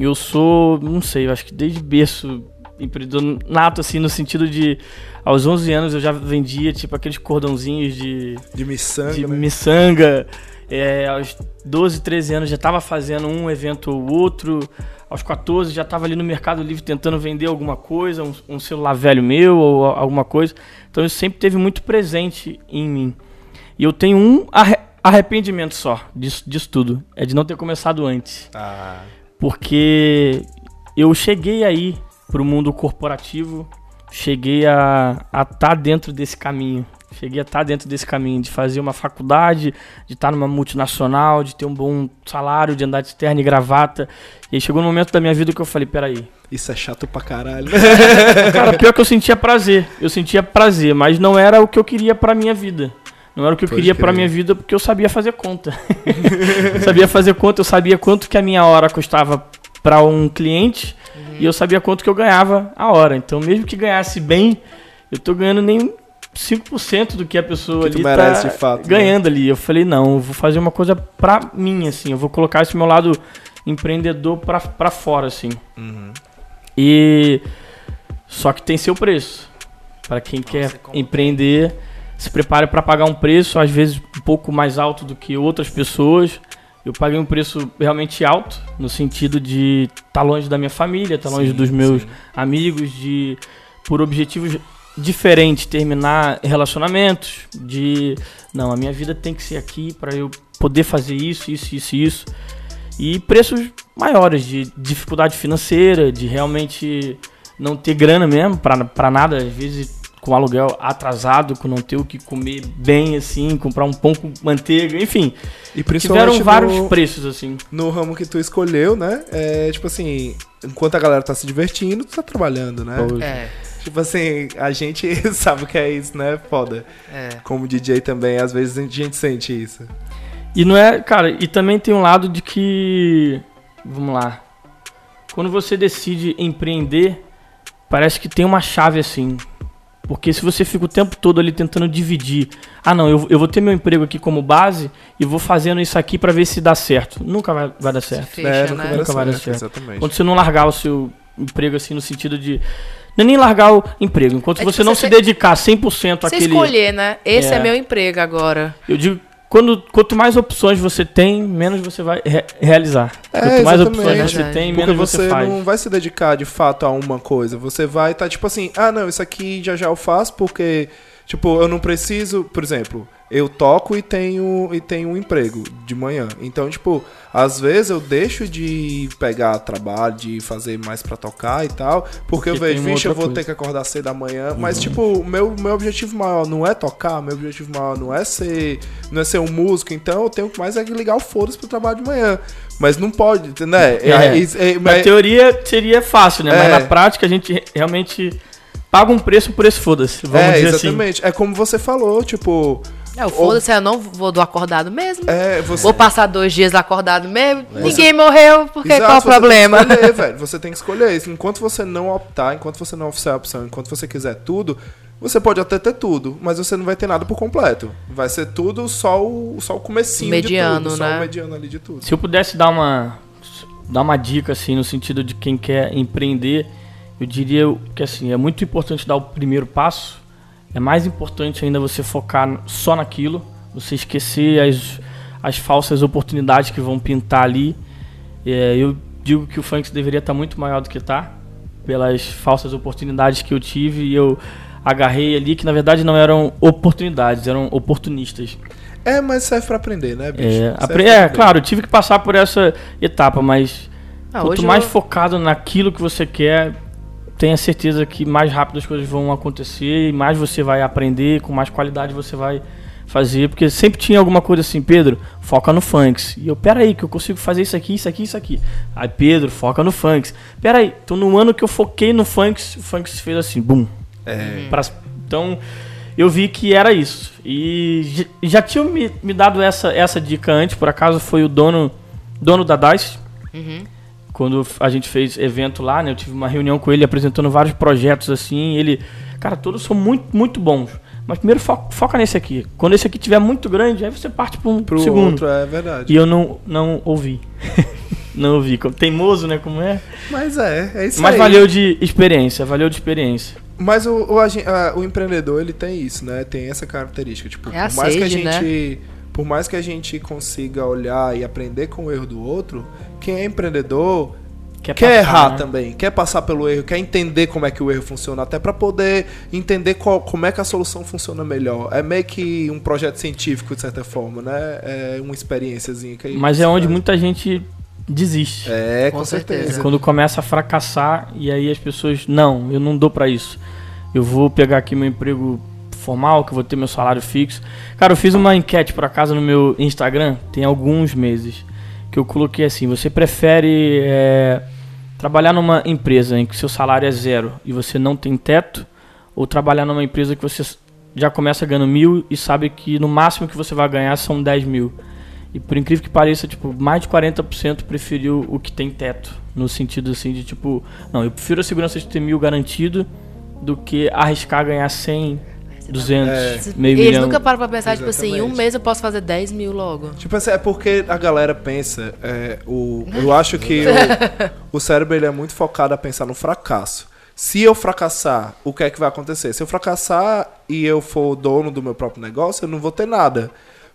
Eu sou, não sei, eu acho que desde berço empreendedor nato, assim, no sentido de aos 11 anos eu já vendia, tipo, aqueles cordãozinhos de De miçanga, de né? miçanga. É, aos 12, 13 anos já estava fazendo um evento ou outro. Aos 14 já estava ali no Mercado Livre tentando vender alguma coisa, um, um celular velho meu ou alguma coisa. Então isso sempre teve muito presente em mim. E eu tenho um arre- arrependimento só disso, disso tudo. É de não ter começado antes. Ah, Porque eu cheguei aí pro mundo corporativo, cheguei a estar dentro desse caminho. Cheguei a estar dentro desse caminho, de fazer uma faculdade, de estar numa multinacional, de ter um bom salário, de andar de terno e gravata. E aí chegou um momento da minha vida que eu falei, peraí. Isso é chato pra caralho. Cara, pior que eu sentia prazer. Eu sentia prazer, mas não era o que eu queria pra minha vida. Não era o que eu Pode queria pra crer. minha vida porque eu sabia fazer conta. eu sabia fazer conta, eu sabia quanto que a minha hora custava pra um cliente e eu sabia quanto que eu ganhava a hora. Então, mesmo que ganhasse bem, eu tô ganhando nem 5% do que a pessoa Que ali merece, tá fato, né? ganhando ali. Eu falei, não, eu vou fazer uma coisa pra mim, assim. Eu vou colocar esse meu lado empreendedor pra, pra fora, assim. Uhum. E só que tem seu preço. Para quem quer empreender, se prepare para pagar um preço, às vezes um pouco mais alto do que outras pessoas. Eu paguei um preço realmente alto, no sentido de estar longe da minha família, estar longe Sim, dos meus sim. amigos, de por objetivos diferentes terminar relacionamentos, de não, a minha vida tem que ser aqui para eu poder fazer isso, isso, isso, isso. E preços maiores de dificuldade financeira, de realmente não ter grana mesmo pra nada, às vezes com aluguel atrasado, com não ter o que comer bem assim, comprar um pão com manteiga, enfim. E principalmente Tiveram vários no, preços assim. no ramo que tu escolheu, né? É tipo assim, enquanto a galera tá se divertindo, tu tá trabalhando, né? É, Tipo assim, a gente sabe o que é isso, né? Foda. é. Como DJ também, às vezes a gente sente isso. E não é, cara, e também tem um lado de que vamos lá. Quando você decide empreender, parece que tem uma chave assim. Porque se você fica o tempo todo ali tentando dividir, ah não, eu, eu vou ter meu emprego aqui como base e vou fazendo isso aqui pra ver se dá certo. Nunca vai, vai dar certo. Fecha, é, né? nunca vai dar Nunca vai dar certo. Exatamente. Quando você não largar o seu emprego assim no sentido de não é nem largar o emprego, enquanto É você tipo, não você se dedicar 100% Você àquele escolher, né? Esse é. É. meu emprego agora. Eu digo, quando, quanto mais opções você tem, menos você vai re- realizar. É, quanto mais exatamente. opções você tem, Porque menos você você faz. não vai se dedicar de fato a uma coisa. Você vai estar tipo assim, ah não, isso aqui já já eu faço porque, tipo, eu não preciso, por exemplo, eu toco e tenho e tenho um emprego de manhã. Então, tipo, às vezes eu deixo de pegar trabalho, de fazer mais pra tocar e tal, porque, Porque eu vejo, vixe, eu vou coisa. ter que acordar cedo da manhã. Mas, tipo, meu, meu objetivo maior não é tocar, meu objetivo maior não é ser. não é ser um músico, então eu tenho mais é que ligar o foda-se pro trabalho de manhã. Mas não pode, né? É. é, Na mas- teoria seria fácil, né? É. Mas na prática a gente re- realmente paga um preço por esse foda-se. Vamos é, dizer assim. exatamente. É como você falou, tipo. É, o foda-se, eu não vou do acordado mesmo. É, você. Vou passar dois dias acordado mesmo. Ninguém morreu, porque Exato, qual o você tem que problema? escolher, velho. Você tem que escolher isso. Enquanto você não optar, enquanto você não oferecer a opção, enquanto você quiser tudo, você pode até ter tudo, mas você não vai ter nada por completo. Vai ser tudo só o, só o comecinho Mediano, de tudo. Só né? o mediano ali de tudo. Se eu pudesse dar uma dar uma dica assim no sentido de quem quer empreender, eu diria que assim, é muito importante dar o primeiro passo. É mais importante ainda você focar só naquilo, você esquecer as, as falsas oportunidades que vão pintar ali. É, eu digo que o funk deveria estar muito maior do que está, pelas falsas oportunidades que eu tive e eu agarrei ali que na verdade não eram oportunidades, eram oportunistas. É, mas serve pra aprender, né, bicho? É, apre- é, claro, eu tive que passar por essa etapa, mas Ah, quanto hoje mais eu- focado naquilo que você quer, tenha certeza que mais rápido as coisas vão acontecer e mais você vai aprender, com mais qualidade você vai fazer, porque sempre tinha alguma coisa assim, Pedro, foca no funks. E eu, pera aí, que eu consigo fazer isso aqui, isso aqui, isso aqui. Aí, Pedro, foca no funks. Pera aí, então no ano que eu foquei no funks, o funks fez assim, bum. É. Pra- então, eu vi que era isso. E já tinham me, me dado essa, essa dica antes, por acaso foi o dono, dono da DICE. Quando a gente fez evento lá, né? Eu tive uma reunião com ele apresentando vários projetos assim. ele, cara, todos são muito, muito bons. Mas primeiro fo- foca nesse aqui. Quando esse aqui tiver muito grande, aí você parte para um Pro segundo. outro, é verdade. E eu não, não ouvi. não ouvi. Como- Teimoso, né? Como é? Mas é, é isso Mas aí. valeu de experiência, valeu de experiência. Mas o, o, a- o empreendedor, ele tem isso, né? Tem essa característica. Tipo, É a por mais que a sede, né? gente. Por mais que a gente consiga olhar e aprender com o erro do outro, quem é empreendedor quer, passar, errar né? também, quer passar pelo erro, quer entender como é que o erro funciona, até pra poder entender qual, como é que a solução funciona melhor. É meio que um projeto científico, de certa forma, né? É uma experiênciazinha que aí Mas é onde faz. muita gente desiste. É, com, Com certeza. certeza. Quando começa a fracassar e aí as pessoas, não, eu não dou pra isso. Eu vou pegar aqui meu emprego formal, que eu vou ter meu salário fixo. Cara, eu fiz uma enquete por acaso no meu Instagram, tem alguns meses, que eu coloquei assim: você prefere é, trabalhar numa empresa em que seu salário é zero e você não tem teto, ou trabalhar numa empresa que você já começa ganhando mil e sabe que no máximo que você vai ganhar são 10 mil? E por incrível que pareça, tipo, mais de 40% preferiu o que tem teto. No sentido assim de tipo, não, eu prefiro a segurança de ter mil garantido do que arriscar ganhar 100, 200, É. meio Eles milhão. nunca param pra pensar, tipo assim, em um Exatamente. mês eu posso fazer 10 mil logo. Tipo assim, é porque a galera pensa, é, o, eu acho que o, o cérebro ele é muito focado a pensar no fracasso. Se eu fracassar, o que é que vai acontecer? Se eu fracassar e eu for o dono do meu próprio negócio, eu não vou ter nada.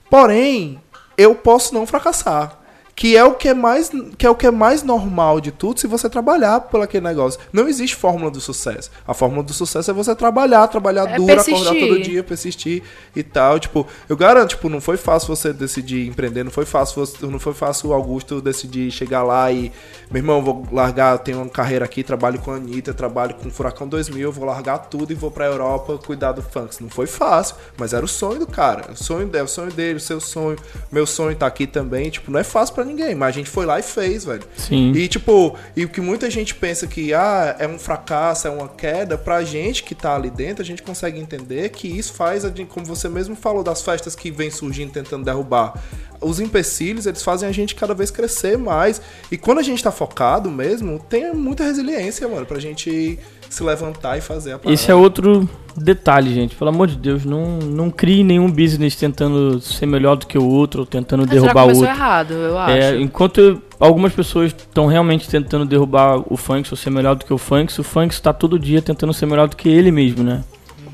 Porém, eu posso não fracassar. Que é o que é mais que é o que é mais normal de tudo se você trabalhar por aquele negócio. Não existe fórmula do sucesso. A fórmula do sucesso é você trabalhar, trabalhar É duro, acordar persistir. todo dia, persistir e tal. Tipo, eu garanto, tipo, não foi fácil você decidir empreender, não foi fácil você, não foi fácil o Augusto decidir chegar lá e, meu irmão, vou largar, tenho uma carreira aqui, trabalho com a Anitta, trabalho com o Furacão 2000, vou largar tudo e vou pra Europa cuidar do funk. Não foi fácil, mas era o sonho do cara. O sonho dele, o sonho dele, o seu sonho, meu sonho tá aqui também. Tipo, não é fácil ninguém, mas a gente foi lá e fez, velho. Sim. E tipo, e o que muita gente pensa que ah, é um fracasso, é uma queda, pra gente que tá ali dentro, a gente consegue entender que isso faz, como você mesmo falou, das festas que vem surgindo tentando derrubar. Os empecilhos, eles fazem a gente cada vez crescer mais. E quando a gente tá focado mesmo, tem muita resiliência, mano, pra gente se levantar e fazer a parada. Esse é outro detalhe, gente. Pelo amor de Deus, não, não crie nenhum business tentando ser melhor do que o outro, ou tentando Mas derrubar o outro. errado, eu acho. É, enquanto algumas pessoas estão realmente tentando derrubar o funk ou ser melhor do que o funk, o funk está todo dia tentando ser melhor do que ele mesmo, né?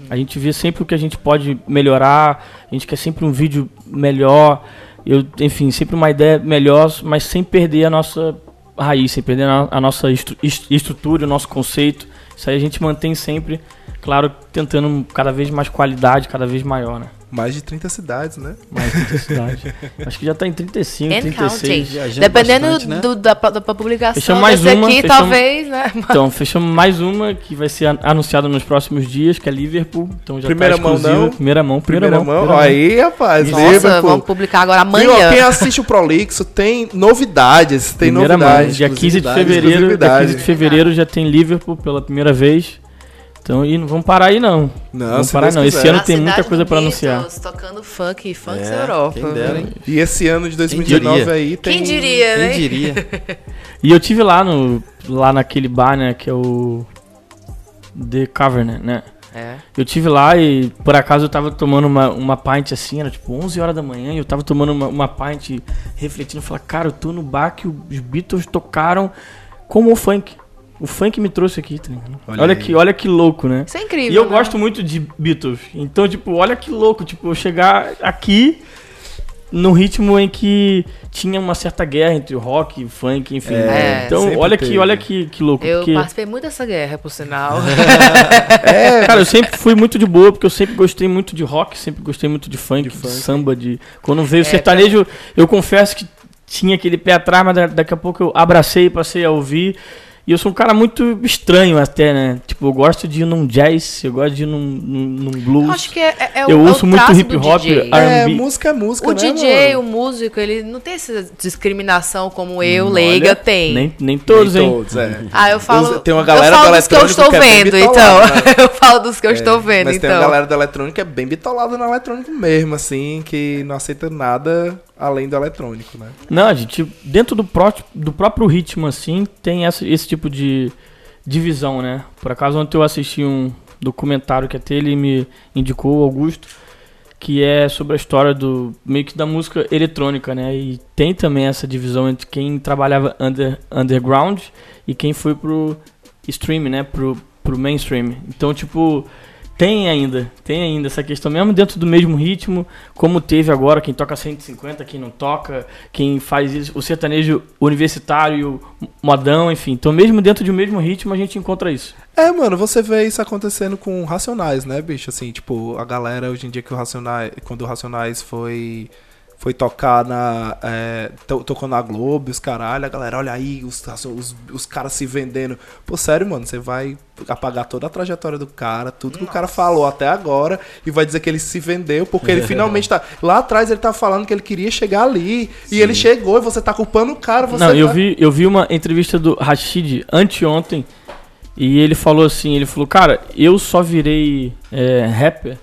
A gente vê sempre o que a gente pode melhorar, a gente quer sempre um vídeo melhor, eu, enfim, sempre uma ideia melhor, mas sem perder a nossa raiz, sem perder a, nossa estru- est- estrutura, o nosso conceito. Isso aí a gente mantém sempre, claro, tentando cada vez mais qualidade, cada vez maior, né? Mais de 30 cidades, né? Mais intensidade. Acho que já tá em 35, And 36. counting. viajando Dependendo bastante, né? do, da, da, da publicação Fechamos mais uma, aqui, fechamos- talvez, né? Então, fechamos mais uma que vai ser an- anunciada nos próximos dias, que é Liverpool. Então já Primeira tá mão, não? Primeira mão, primeira, Primeira mão. mão. primeira Aí, rapaz, Nossa, Liverpool. vamos publicar agora Viu, ó, amanhã. quem assiste o Prolixo tem novidades, tem Primeira mão. novidades. Dia 15 de fevereiro, dia exclusividades. 15 de fevereiro já tem Liverpool pela primeira vez. Então, e não vamos parar aí não. Não, vamos se parar Deus não. Esse ano tem muita coisa Beatles, anunciar. Tocando funk, funk É, Europa. quem dera? E esse ano de 2019 diria? aí tem. Quem diria, Quem né? diria? E eu tive lá no lá naquele bar, né, que é o The Cavern, né? É. Eu tive lá e por acaso eu tava tomando uma, uma pint assim, era tipo 11 horas da manhã, e eu tava tomando uma, uma pint refletindo, falei, cara, eu tô no bar que os Beatles tocaram como o funk. O funk me trouxe aqui, tá ligado? Olha Olha, que, olha que louco, né? Isso é incrível. E eu né? gosto muito de Beatles. Então, tipo, olha que louco, tipo, eu chegar aqui no ritmo em que tinha uma certa guerra entre o rock e o funk, enfim. É, então, olha que, teve. olha que, que louco. Eu porque... participei muito dessa guerra, por sinal. É, Cara, eu sempre fui muito de boa, porque eu sempre gostei muito de rock, sempre gostei muito de funk, de, De funk. samba, de. Quando veio o É, sertanejo, eu confesso que tinha aquele pé atrás, mas da- daqui a pouco eu abracei e passei a ouvir. E eu sou um cara muito estranho até, né? Tipo, eu gosto de ir num jazz, eu gosto de ir num, num, num blues. Eu acho que é, é, é Eu é o ouço muito traço hip hop, a- é, R&B. música é música, O né, DJ, mano? o músico, ele não tem essa discriminação como eu, Hum, leiga, olha, tem. Nem, nem todos, Nem hein? todos, é. Ah, eu falo. Tem uma galera eu falo do dos que eu estou é bem vendo, então. né? eu falo dos que eu estou vendo, Mas tem então. a galera da eletrônica é bem bitolada no eletrônico mesmo, assim, que não aceita nada além do eletrônico, né? Não, a gente, dentro do, pró do próprio ritmo, assim, tem essa, esse tipo de divisão, né? Por acaso, ontem eu assisti um documentário que até ele me indicou, Augusto, que é sobre a história do meio que da música eletrônica, né? E tem também essa divisão entre quem trabalhava under, underground e quem foi pro stream, né? Pro, pro mainstream. Então, tipo, tem ainda, tem ainda essa questão, mesmo dentro do mesmo ritmo, como teve agora, quem toca 150, quem não toca, quem faz isso, o sertanejo universitário, modão, enfim. Então, mesmo dentro de um mesmo ritmo, a gente encontra isso. É, mano, você vê isso acontecendo com Racionais, né, bicho? Assim, tipo, a galera hoje em dia que o Racionais, quando o Racionais foi foi tocar na. É, to- tocou na Globo, os caralho, a galera, olha aí, os, os, os caras se vendendo. Pô, sério, mano, você vai apagar toda a trajetória do cara, tudo que o cara falou até agora, e vai dizer que ele se vendeu, porque ele finalmente tá. Lá atrás ele tá falando que ele queria chegar ali, e ele chegou, e você tá culpando o cara, você Não, eu tá- vi, eu vi uma entrevista do Rashid anteontem e ele falou assim, ele falou, cara, eu só virei é, rapper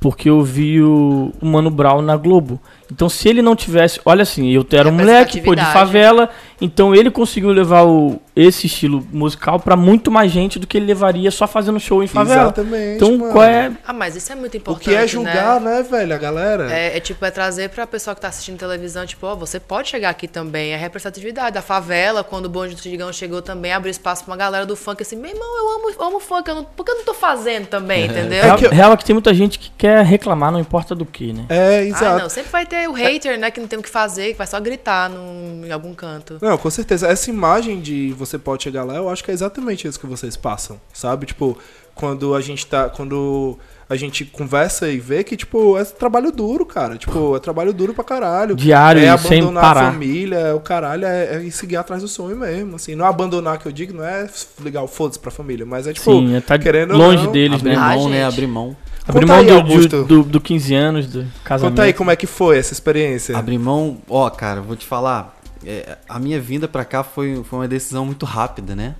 porque eu vi o, o Mano Brown na Globo. Então se ele não tivesse, olha assim, eu era um moleque, pô, de favela, então ele conseguiu levar o, esse estilo musical pra muito mais gente do que ele levaria só fazendo show em favela. Exatamente. Então mano. qual é Ah, mas isso é muito O importante, que é julgar, né? né, velho, a galera? É, é tipo, é trazer pra pessoa que tá assistindo televisão, tipo, ó, você pode chegar aqui também. É representatividade. A favela, quando o bonde do Tigão chegou também, abriu espaço pra uma galera do funk assim, meu irmão, eu amo, amo funk, eu não, por que eu não tô fazendo também, entendeu? real, que eu- real é que tem muita gente que quer reclamar, não importa do que, né? É, Ah, exato. não, sempre vai ter o hater, né, que não tem o que fazer, que vai só gritar num, em algum canto. Não, com certeza. Essa imagem de você pode chegar lá, eu acho que é exatamente isso que vocês passam, sabe? Tipo, quando a gente tá. Quando a gente conversa e vê que, tipo, é trabalho duro, cara. Tipo, é trabalho duro pra caralho. Diário, é e sem abandonar parar. a família, é o caralho, é, é ir seguir atrás do sonho mesmo. Assim, não abandonar que eu digo, não é ligar o foda-se pra família, mas é tipo, Sim, é tá querendo longe não, deles, Abrir né? Ah, mão, né? gente. Abrir mão. Abrir mão aí, do, Augusto. do, do, do 15 anos, do casamento. Conta aí como é que foi essa experiência. Abrir mão, ó, cara, vou te falar. é, a minha vinda pra cá foi, foi uma decisão muito rápida, né?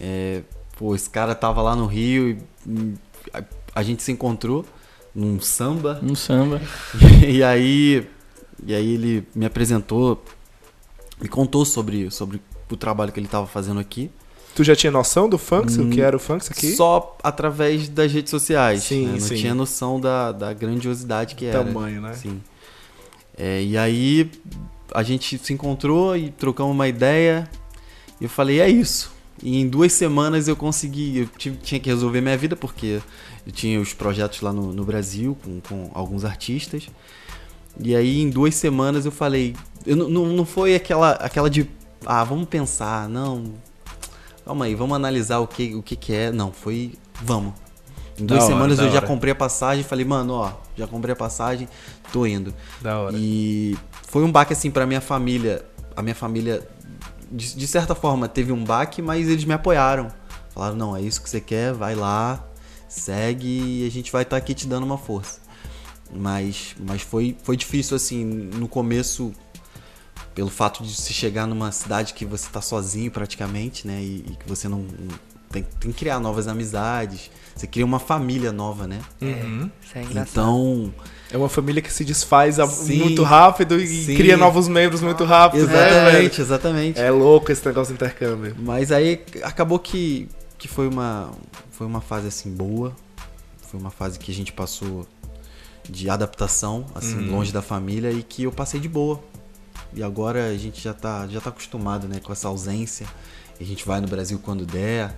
É, pô, esse cara tava lá no Rio e a, a gente se encontrou num samba. Um samba. e aí e aí ele me apresentou, me contou sobre, sobre o trabalho que ele tava fazendo aqui. Tu já tinha noção do Funks? O que era o Funks aqui? Hum, Só através das redes sociais. Sim, né? Não sim. tinha noção da, da grandiosidade que era. Tamanho, né? Sim. É, e aí a gente se encontrou e trocamos uma ideia. E eu falei, é isso. E em duas semanas eu consegui. Eu tive- tinha que resolver minha vida, porque eu tinha os projetos lá no, no Brasil com, com alguns artistas. E aí em duas semanas eu falei. Eu, não- não, não foi aquela, aquela de. Ah, vamos pensar, não. Calma aí, vamos analisar o que, o que, que é. Não, foi. Vamos. Em duas Da semanas eu já hora. comprei a passagem falei, mano, ó, já comprei a passagem, tô indo. Da hora. E foi um baque assim pra minha família. A minha família, de, de certa forma, teve um baque, mas eles me apoiaram. Falaram, não, é isso que você quer, vai lá, segue e a gente vai estar aqui te dando uma força. Mas, mas foi, foi difícil assim, no começo, pelo fato de se chegar numa cidade que você tá sozinho praticamente, né? E, e que você não. Tem, tem que criar novas amizades. Você cria uma família nova, né? Uhum. Isso é. Então. É uma família que se desfaz Sim, muito rápido e sim. cria novos membros muito rápido, né? Exatamente, exatamente. É louco esse negócio de intercâmbio. Mas aí acabou que, que foi, uma, foi uma fase assim boa. Foi uma fase que a gente passou de adaptação, assim, longe da família, e que eu passei de boa. E agora a gente já tá, já tá acostumado né, com essa ausência. E a gente vai no Brasil quando der.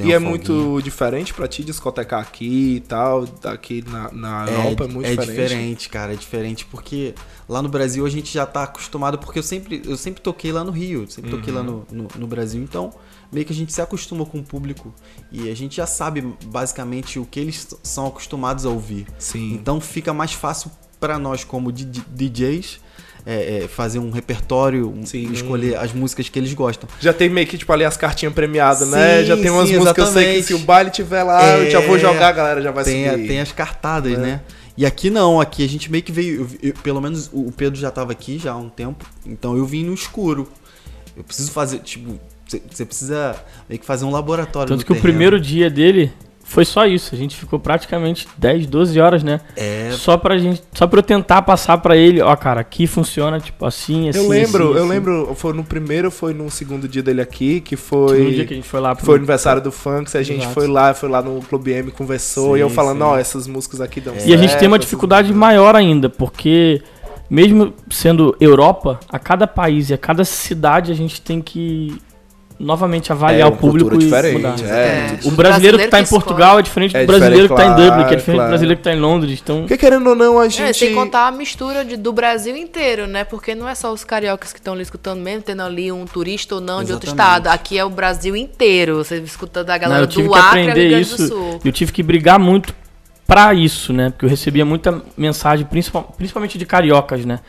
E uma é muito diferente pra ti discotecar aqui e tal, aqui na, na Europa é, muito diferente. diferente, cara, é diferente porque lá no Brasil a gente já tá acostumado, porque eu sempre, eu sempre toquei lá no Rio, sempre toquei lá Uhum. no, no, no Brasil, então meio que a gente se acostuma com o público e a gente já sabe basicamente o que eles são acostumados a ouvir. Sim. Então fica mais fácil pra nós como DJs é, é, fazer um repertório, um- Sim. escolher as músicas que eles gostam. Já tem meio que, tipo, ali as cartinhas premiadas, né? Já tem umas sim, músicas que eu sei que exatamente. se o baile tiver lá, eu já vou É, jogar, a galera já vai tem, subir. tem as cartadas, né? E aqui não, aqui a gente meio que veio. eu- eu- pelo menos o Pedro já tava aqui já há um tempo, então eu vim no escuro. Eu preciso fazer, tipo, você precisa meio que fazer um laboratório. Tanto no que o terreno. primeiro dia dele foi só isso. A gente ficou praticamente 10, 12 horas, né? É, Só pra gente. Só pra eu tentar passar pra ele, ó, cara, aqui funciona, tipo, assim, assim. Eu lembro, assim, eu assim. lembro, foi no primeiro, foi no segundo dia dele aqui, que foi. Segundo dia que a gente foi lá pro. Foi o aniversário do Funks, a gente Exato. foi lá, foi lá no Clube M, conversou, Sim, e eu falando, ó, essas músicas aqui dão E a gente tem uma certo, dificuldade maior ainda, porque mesmo sendo Europa, a cada país e a cada cidade a gente tem que novamente avaliar É, o público e mudar. é. O brasileiro que tá em escolhe. Portugal é diferente É do brasileiro que diferente, tá em Dublin, que é diferente claro. do brasileiro que tá em Londres. Então, Porque querendo ou não, a gente. É, sem contar a mistura de- do Brasil inteiro, né? Porque não é só os cariocas que estão ali escutando, mesmo tendo ali um turista ou não de outro Exatamente. estado. Aqui é o Brasil inteiro. Você escutando a Não, galera eu tive do que Acre e Grande isso. do Sul. Eu tive que brigar muito pra isso, né? Porque eu recebia muita mensagem, principal- principalmente de cariocas, né?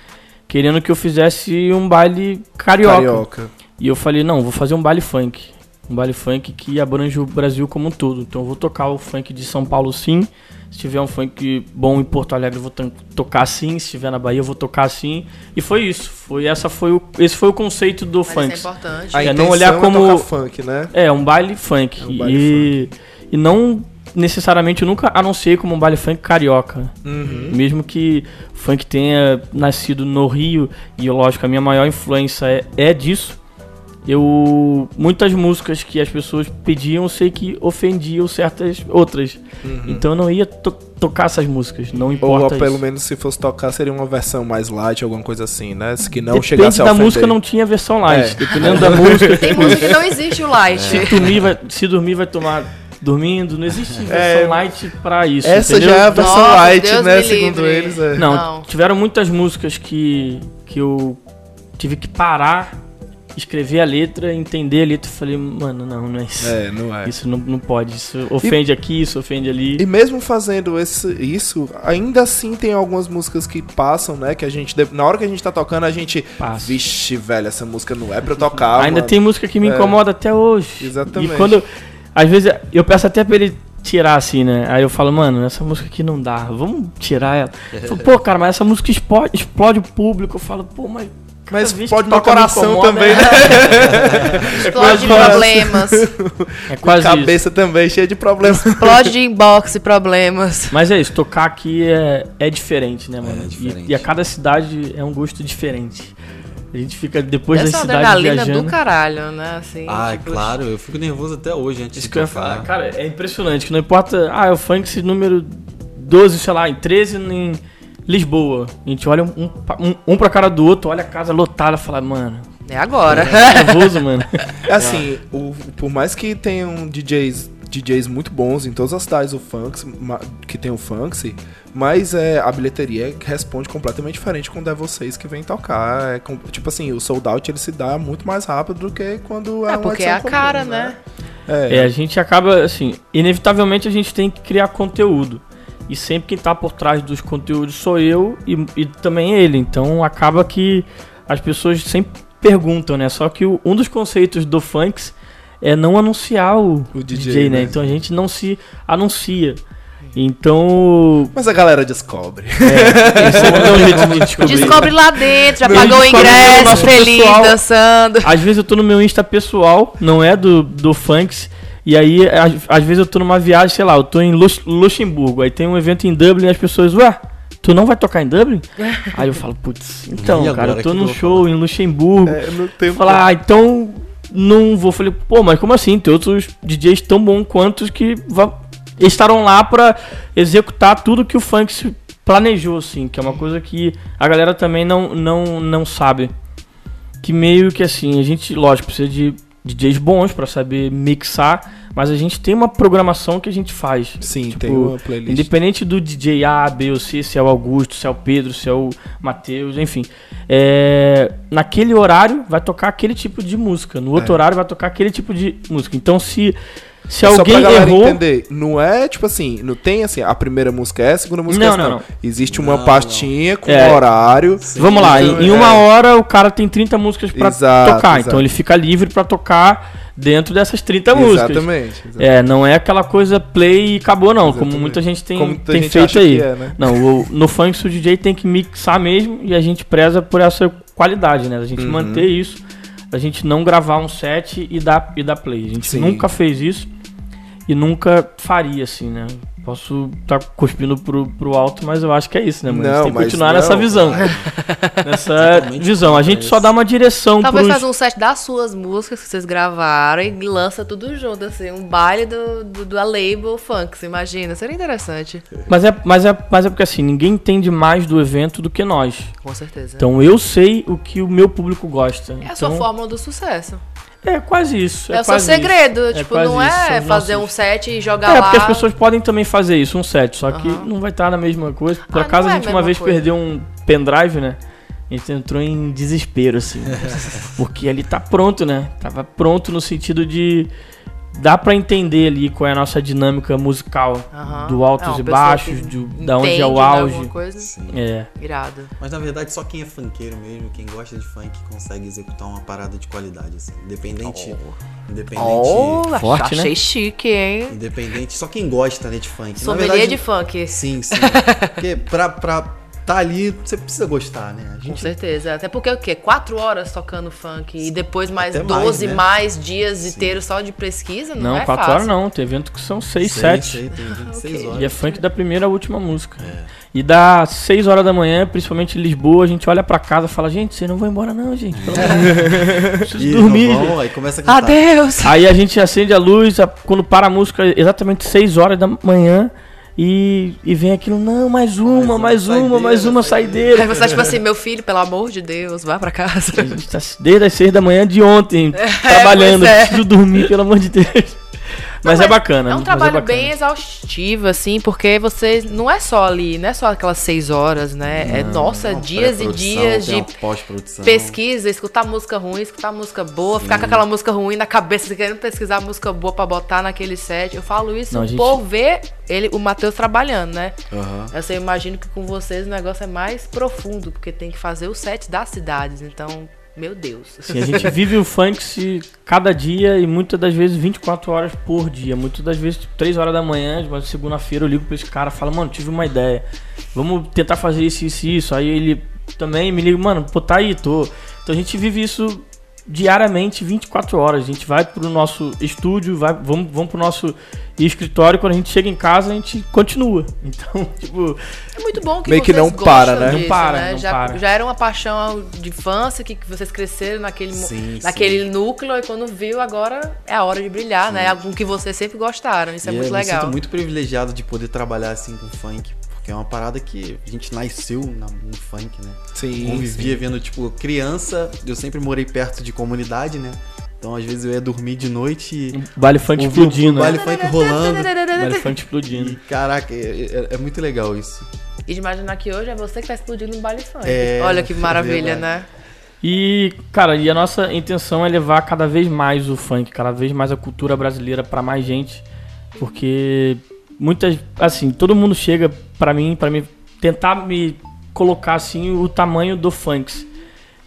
Querendo que eu fizesse um baile carioca. Carioca. E eu falei, não, vou fazer um baile funk. Um baile funk que abrange o Brasil como um todo. Então eu vou tocar o funk de São Paulo sim. Se tiver um funk bom em Porto Alegre, eu vou tocar sim. Se tiver na Bahia, eu vou tocar sim. E foi isso. Foi, essa foi o, esse foi o conceito do Mas funk. isso é importante. A É, não olhar é como- tocar funk, né? É, um baile funk. É um baile e, e não necessariamente, eu nunca anunciei como um baile funk carioca. Uhum. Mesmo que o funk tenha nascido no Rio, e lógico, a minha maior influência é, é disso. Eu. Muitas músicas que as pessoas pediam, eu sei que ofendiam certas outras. Então eu não ia to- tocar essas músicas, não Ou importa. pelo isso. menos se fosse tocar, seria uma versão mais light, alguma coisa assim, né? Que não Depende chegasse a da ofender. música, não tinha versão light. É. Dependendo da música. Tem música que não existe o light. Se dormir, vai, se dormir, vai tomar dormindo. Não existe versão É. light pra isso. Essa entendeu? já é a versão Nossa, light, Deus né? Segundo livre. eles. É. Não, Não. tiveram muitas músicas que, que eu tive que parar, escrever a letra, entender a letra e falei, mano, não, não é isso. É, não é. Isso não, não pode, isso ofende aqui, isso ofende ali. E mesmo fazendo esse, isso, ainda assim tem algumas músicas que passam, né? Que a gente, na hora que a gente tá tocando, a gente. Passa. Vixe, velho, essa música não é pra eu tocar. Ainda mano." tem música que me É. incomoda até hoje. Exatamente. E quando. Às vezes eu peço até pra ele tirar assim, né? Aí eu falo, mano, essa música aqui não dá, vamos tirar ela. Eu falo, pô, cara, mas essa música explode, explode o público. Eu falo, pô, mas. Cada Mas vez pode no coração incomoda, também, é- né? Explode Coração. problemas. É quase isso. Cabeça também cheia de problemas. Explode de inbox e problemas. Mas é isso, tocar aqui é, é diferente, né, mano? É E- diferente. E, a cada cidade é um gosto diferente. A gente fica depois Essa das é cidades adrenalina viajando. do caralho, né? Assim, Ah, tipo, claro, eu fico nervoso até hoje antes Isso de que eu ia tocar. falar, cara, é impressionante, que não importa, ah, é o funk esse número 12, sei lá, em 13 em Lisboa. A gente olha um, um, um pra cara do outro, olha a casa lotada e fala, mano, É agora. é nervoso, mano. É assim, o- por mais que tenham DJs, DJs muito bons em todas as cidades do funk, ma- que tem o funk, mas é, a bilheteria responde completamente diferente quando é vocês que vêm tocar. É com- tipo assim, o sold out ele se dá muito mais rápido do que quando é, É, porque é a comum, cara, né? É, É, a gente acaba, assim, inevitavelmente a gente tem que criar conteúdo. E sempre quem tá por trás dos conteúdos sou eu e, e também ele. Então acaba que as pessoas sempre perguntam, né? Só que o- um dos conceitos do funks é não anunciar o, O DJ, DJ, né? né? Então a gente não se anuncia. Então. Mas a galera descobre. É, esse é um jeito de descobrir. Descobre lá dentro, já pagou o no ingresso, feliz, pessoal. dançando. Às vezes eu tô no meu Insta pessoal, não é do, do Funks. E aí, às, às vezes eu tô numa viagem, sei lá, eu tô em Lux- Luxemburgo. Aí tem um evento em Dublin e as pessoas, ué, tu não vai tocar em Dublin? aí eu falo, putz, então, E cara, eu tô num show em Luxemburgo. É, não tem Falar, ah, então não vou. Falei, pô, mas como assim? Tem outros DJs tão bons quanto que estarão lá pra executar tudo que o funk se planejou, assim, que é uma coisa que a galera também não, não, não sabe. Que meio que assim, a gente, lógico, precisa de DJs bons pra saber mixar, mas a gente tem uma programação que a gente faz. Sim, Tipo, tem uma playlist. Independente do DJ A, B ou C, se é o Augusto, se é o Pedro, se é o Matheus, enfim. É, naquele horário vai tocar aquele tipo de música. No outro É. horário vai tocar aquele tipo de música. Então se, se Só alguém pra galera errou. entender, não é tipo assim, não tem assim, a primeira música é, a segunda música Não, é essa, não, não. não. Existe uma Não, pastinha com É. um horário. Vamos lá, Então, em, é. uma hora o cara tem 30 músicas pra Exato, tocar. exato. Então ele fica livre pra tocar dentro dessas 30 músicas. Exatamente. exatamente. É, não é aquela coisa play e acabou, não. Como Exatamente. muita gente tem, Como muita tem gente feito aí. é, né? Não, o- no funk o DJ tem que mixar mesmo e a gente preza por essa qualidade, né? A gente Uhum. manter isso, a gente não gravar um set e dar, e dar play. A gente Sim. nunca fez isso e nunca faria, assim, né? Posso estar cuspindo pro, pro alto, mas eu acho que é isso, né, mano? a Não, gente tem que continuar não. nessa visão. nessa visão. A gente só dá uma direção Talvez pros... faz um set das suas músicas que vocês gravaram e lança tudo junto, assim, um baile do, do, do a label funk, você imagina? Seria interessante. Mas é, mas, é, mas é porque assim, ninguém entende mais do evento do que nós. Com certeza. Então eu sei o que o meu público gosta. é a então, sua fórmula do sucesso. É quase isso. É, É, o seu segredo. isso. Tipo, quase não isso, é fazer nossos- um set e jogar É, lá. porque as pessoas podem também fazer isso, um set, só que Aham. não vai estar na mesma coisa. Por Ah, acaso é a gente a uma vez coisa. perdeu um pendrive, né? A gente entrou em desespero, assim. porque ele tá pronto, né? Tava pronto no sentido de, dá pra entender ali qual é a nossa dinâmica musical Aham. do altos É, e baixos, do, da onde é o né, auge. alguma coisa. É. Irado. Mas na verdade só quem é funkeiro mesmo, quem gosta de funk, consegue executar uma parada de qualidade, assim. Independente. Independente. Oh, Forte, né? achei chique, hein? Independente. Só quem gosta, né, de funk. Na Sommelier verdade, de funk. Sim, sim. Porque pra, pra tá ali, você precisa gostar, né? A Com gente certeza. Até porque o quê? Quatro horas tocando funk e depois mais Até mais, 12 né? mais, dias inteiros só de pesquisa, não, Não, é quatro fácil. horas não. Tem evento que são seis, sei, sete. sei, tem 26 Ok. horas. E é funk da primeira à última música. É. E das 6 horas da manhã, principalmente em Lisboa, a gente olha pra casa e fala, gente, vocês não vão embora não, gente. Preciso E dormir. vão, aí começa a cantar. Adeus! Aí a gente acende a luz, a- quando para a música, exatamente 6 horas da manhã, e, e vem aquilo, não, mais uma, uma mais uma, saideira, mais uma Aí saideira. você tá tipo assim, meu filho, pelo amor de Deus, vá pra casa. A gente tá desde as 6 da manhã de ontem, trabalhando, pois é. preciso dormir, pelo amor de Deus. Mas, é bacana. É um mas trabalho bacana. bem exaustivo, assim, porque você não é só ali, não é só aquelas seis horas, né? é, nossa, Tem uma dias e dias de pesquisa, escutar música ruim, escutar música boa, ficar com aquela música ruim na cabeça, querendo pesquisar música boa pra botar naquele set. Eu falo isso Não, gente- por ver ele, o Matheus trabalhando, né? Aham. Eu sei, eu imagino que com vocês o negócio é mais profundo, porque tem que fazer o set das cidades. Então, meu Deus. Sim, a gente vive o funk se cada dia e muitas das vezes 24 horas por dia. Muitas das vezes, tipo, 3 horas da manhã, uma segunda-feira, eu ligo pra esse cara falo, mano, tive uma ideia. Vamos tentar fazer isso, isso isso. Aí ele também me liga, mano, pô, tá aí, tô. Então a gente vive isso diariamente, 24 horas. A gente vai pro nosso estúdio, vai, vamos, vamos pro nosso escritório. Quando a gente chega em casa, a gente continua. Então, tipo, É muito bom que Meio que não para, né? Não disso, para, né? não já, para. já era uma paixão de infância que, que vocês cresceram naquele, Sim, naquele núcleo e quando viu, agora é a hora de brilhar, né? Algo que vocês sempre gostaram. Isso é E muito eu me legal. sinto muito privilegiado de poder trabalhar assim com funk, porque é uma parada que a gente nasceu na- no funk, né? Sim. Convivia vendo, tipo, criança, eu sempre morei perto de comunidade, né? Então às vezes eu ia dormir de noite e baile funk explodindo. baile né? funk rolando. Baile funk E, explodindo. caraca, é, é- é muito legal isso. E de imaginar que hoje é você que tá explodindo um baile funk. É, Olha que maravilha, verdade. né? E, cara, e a nossa intenção é levar cada vez mais o funk, cada vez mais a cultura brasileira pra mais gente, porque muitas, assim, todo mundo chega pra mim, para mim tentar me colocar assim o tamanho do funk.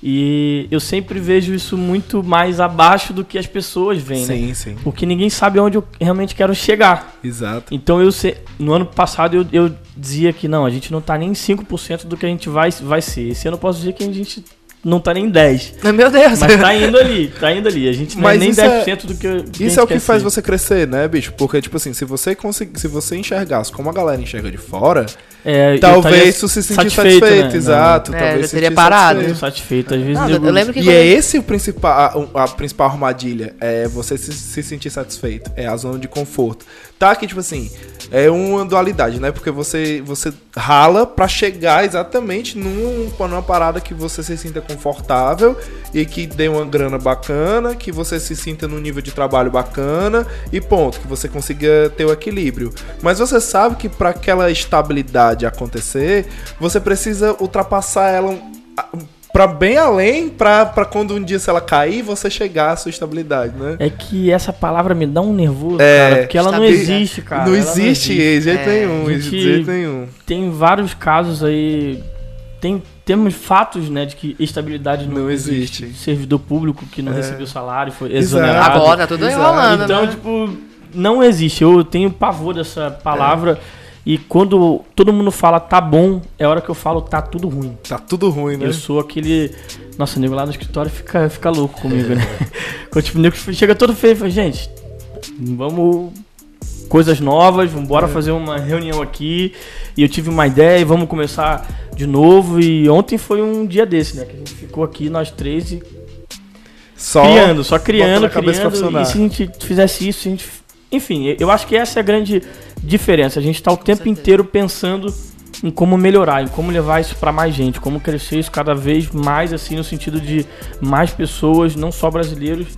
E eu sempre vejo isso muito mais abaixo do que as pessoas veem, né? Sim, sim. Porque ninguém sabe onde eu realmente quero chegar. Exato. Então eu se- no ano passado eu, eu dizia que não, a gente não tá nem 5% do que a gente vai, vai ser. Esse ano eu posso dizer que a gente não tá nem 10. Meu Deus. Mas tá indo ali, tá indo ali. A gente não Mas é nem isso é- 10% do que, do que a Isso gente é o que faz ser. você crescer, né, bicho? Porque, tipo assim, se você conseguir, se você enxergasse como a galera enxerga de fora, É, eu talvez tu se sentir satisfeito, né? exato. É, talvez eu se teria parado. Satisfeito. satisfeito. Às vezes Não, eu, eu lembro que E quando- é esse o principal, a, a principal armadilha, é você se, se sentir satisfeito, é a zona de conforto. Tá que, tipo assim, é uma dualidade, né? Porque você, você rala pra chegar exatamente num, numa parada que você se sinta confortável e que dê uma grana bacana, que você se sinta num nível de trabalho bacana e ponto, que você consiga ter o equilíbrio. Mas você sabe que pra aquela estabilidade acontecer, você precisa ultrapassar ela Pra bem além, pra, pra quando um dia se ela cair, você chegar à sua estabilidade, né? É que essa palavra me dá um nervoso, É, cara. Porque ela não existe, cara. não existe de jeito É. nenhum, A de gente- jeito nenhum. Tem vários casos aí. Tem, temos fatos, né, de que estabilidade não, Não existe. existe. Servidor público que não É. recebeu salário, foi Exato. exonerado. Agora tá tudo Exato. enrolando, Então, né? tipo, não existe. Eu tenho pavor dessa palavra. E quando todo mundo fala tá bom, é hora que eu falo tá tudo ruim. Tá tudo ruim, né? Eu sou aquele. Nossa, o nego lá no escritório fica, fica louco comigo, né? Quando tipo, o nego chega todo feio e fala, gente, vamos. Coisas novas, vamos bora fazer uma reunião aqui. E eu tive uma ideia e vamos começar de novo. E ontem foi um dia desse, né? Que a gente ficou aqui, nós três, e Só criando, só criando, criando. E se a gente fizesse isso, a gente. Enfim, eu acho que essa é a grande diferença. A gente tá o tempo inteiro pensando em como melhorar, em como levar isso pra mais gente, como crescer isso cada vez mais, assim, no sentido de mais pessoas, não só brasileiros.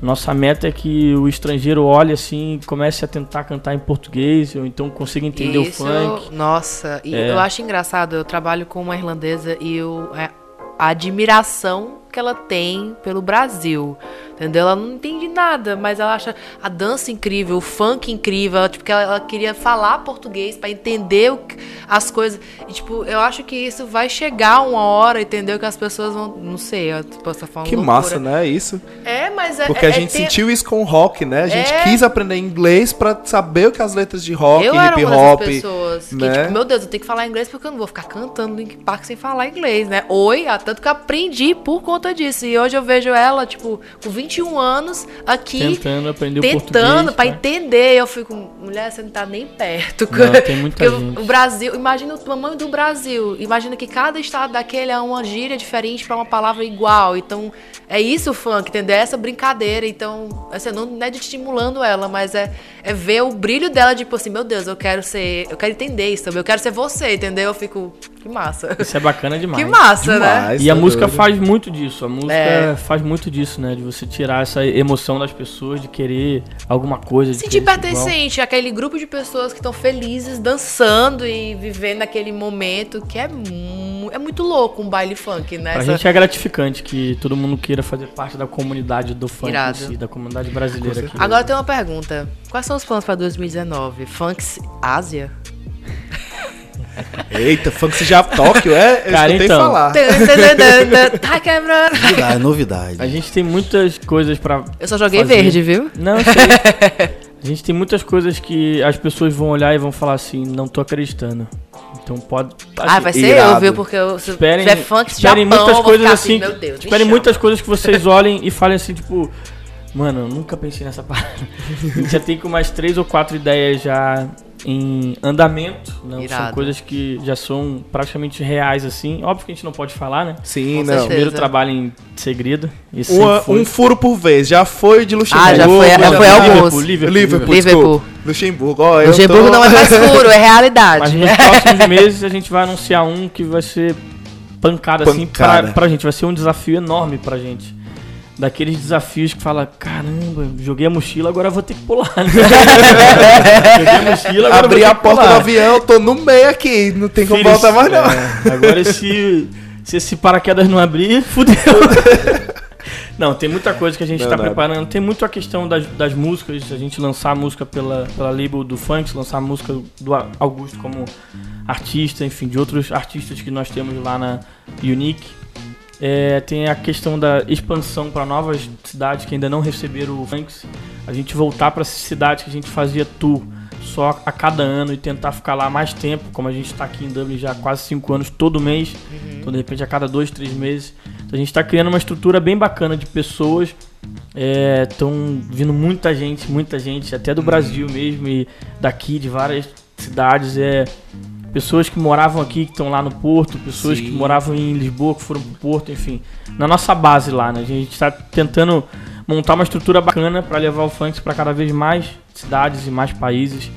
Nossa meta é que o estrangeiro olhe assim, comece a tentar cantar em português, ou então consiga entender Isso, o funk. Nossa, e É. eu acho engraçado, eu trabalho com uma irlandesa e eu, é, a admiração que ela tem pelo Brasil. Entendeu? Ela não entende nada, mas ela acha a dança incrível, o funk incrível. Ela, tipo, que ela, ela queria falar português pra entender que- as coisas. E, tipo, eu acho que isso vai chegar uma hora, entendeu? Que as pessoas vão. Não sei, eu posso estar falando. Que loucura. massa, né? Isso. É, mas é. Porque é- a gente é sentiu isso com o rock, né? A gente É. quis aprender inglês pra saber o que as letras de rock, Eu era hip uma hop. pessoas que, né? tipo, meu Deus, eu tenho que falar inglês porque eu não vou ficar cantando Link Park sem falar inglês, né? Oi, ah, tanto que eu aprendi por conta disso. E hoje eu vejo ela, tipo, com 21 anos, aqui, Tentando aprender o tentando português. pra tá? entender. Eu fico, mulher, você não tá nem perto. Não, tem muita Porque o- gente. O Brasil, imagina o tamanho do Brasil. Imagina que cada estado daquele é uma gíria diferente pra uma palavra igual. Então, é isso o funk, entendeu? É essa brincadeira. Então, assim, não, não é de estimulando ela, mas é, é ver o brilho dela, tipo assim, meu Deus, eu quero ser. Eu quero entender isso também. Eu quero ser você, entendeu? Eu fico, que massa. Isso é bacana demais. Que massa, né? Demais, E a tá música doido. faz muito disso. A música É. faz muito disso, né? De você tirar essa emoção das pessoas, de querer alguma coisa. de Sentir pertencente, aquele grupo de pessoas que estão felizes, dançando e vivendo aquele momento que é, mu- é muito louco um baile funk, né? Pra Essa- gente é gratificante que todo mundo queira fazer parte da comunidade do funk si, da comunidade brasileira aqui. Agora tem uma pergunta. Quais são os planos pra 2019? Funks Ásia? Eita, funk já Tóquio, é? Eu Cara, escutei então. falar. tá quebrando. Novidade, novidade. A gente tem muitas coisas pra. Eu só joguei Fazer. verde, viu? Não, sei. A gente tem muitas coisas que as pessoas vão olhar e vão falar assim, não tô acreditando. Então pode. Ah, vai ser irado. eu, viu? Porque eu, se Esperem, tiver funk esperem Japão, muitas eu vou coisas ficar assim. Meu Deus, esperem muitas coisas que vocês olhem e falem assim, tipo, mano, eu nunca pensei nessa parada. A gente já tem com mais três ou quatro ideias já em andamento. Não, são coisas que já são praticamente reais, assim. Óbvio que a gente não pode falar, né? Sim, Com não. Primeiro trabalho em segredo. Foi. um furo por vez. Já foi de Luxemburgo. Ah, já foi- já foi alguns. Liverpool, Liverpool, Liverpool, Liverpool. Luxemburgo, ó, eu Luxemburgo tô... não é mais furo, é realidade. Mas nos próximos meses a gente vai anunciar um que vai ser pancada, assim Pancada. pra, pra gente. Vai ser um desafio enorme pra gente. Daqueles desafios que fala, caramba, joguei a mochila, agora vou ter que pular. né?" joguei a mochila, agora Abri a porta pular. do avião, tô no meio aqui, não tem como Filho, voltar mais não. é, agora se, se esse paraquedas não abrir, fudeu. Não, tem muita coisa que a gente tá nada. preparando. Tem muito a questão das, das músicas, a gente lançar a música pela, pela label do Funk, lançar a música do Augusto como artista, enfim, de outros artistas que nós temos lá na Unique. É, tem a questão da expansão para novas cidades que ainda não receberam o Funks. A gente voltar para essas cidades que a gente fazia tour só a cada ano e tentar ficar lá mais tempo, como a gente está aqui em Dublin já há quase cinco anos, todo mês. Então, de repente, a cada dois, três meses. Então, a gente está criando uma estrutura bem bacana de pessoas. Estão vindo muita gente, muita gente, até do Brasil mesmo e daqui, de várias cidades. É, pessoas que moravam aqui, que estão lá no Porto, pessoas Sim. que moravam em Lisboa, que foram pro Porto, enfim. Na nossa base lá, né? A gente está tentando montar uma estrutura bacana para levar o funk para cada vez mais cidades e mais países.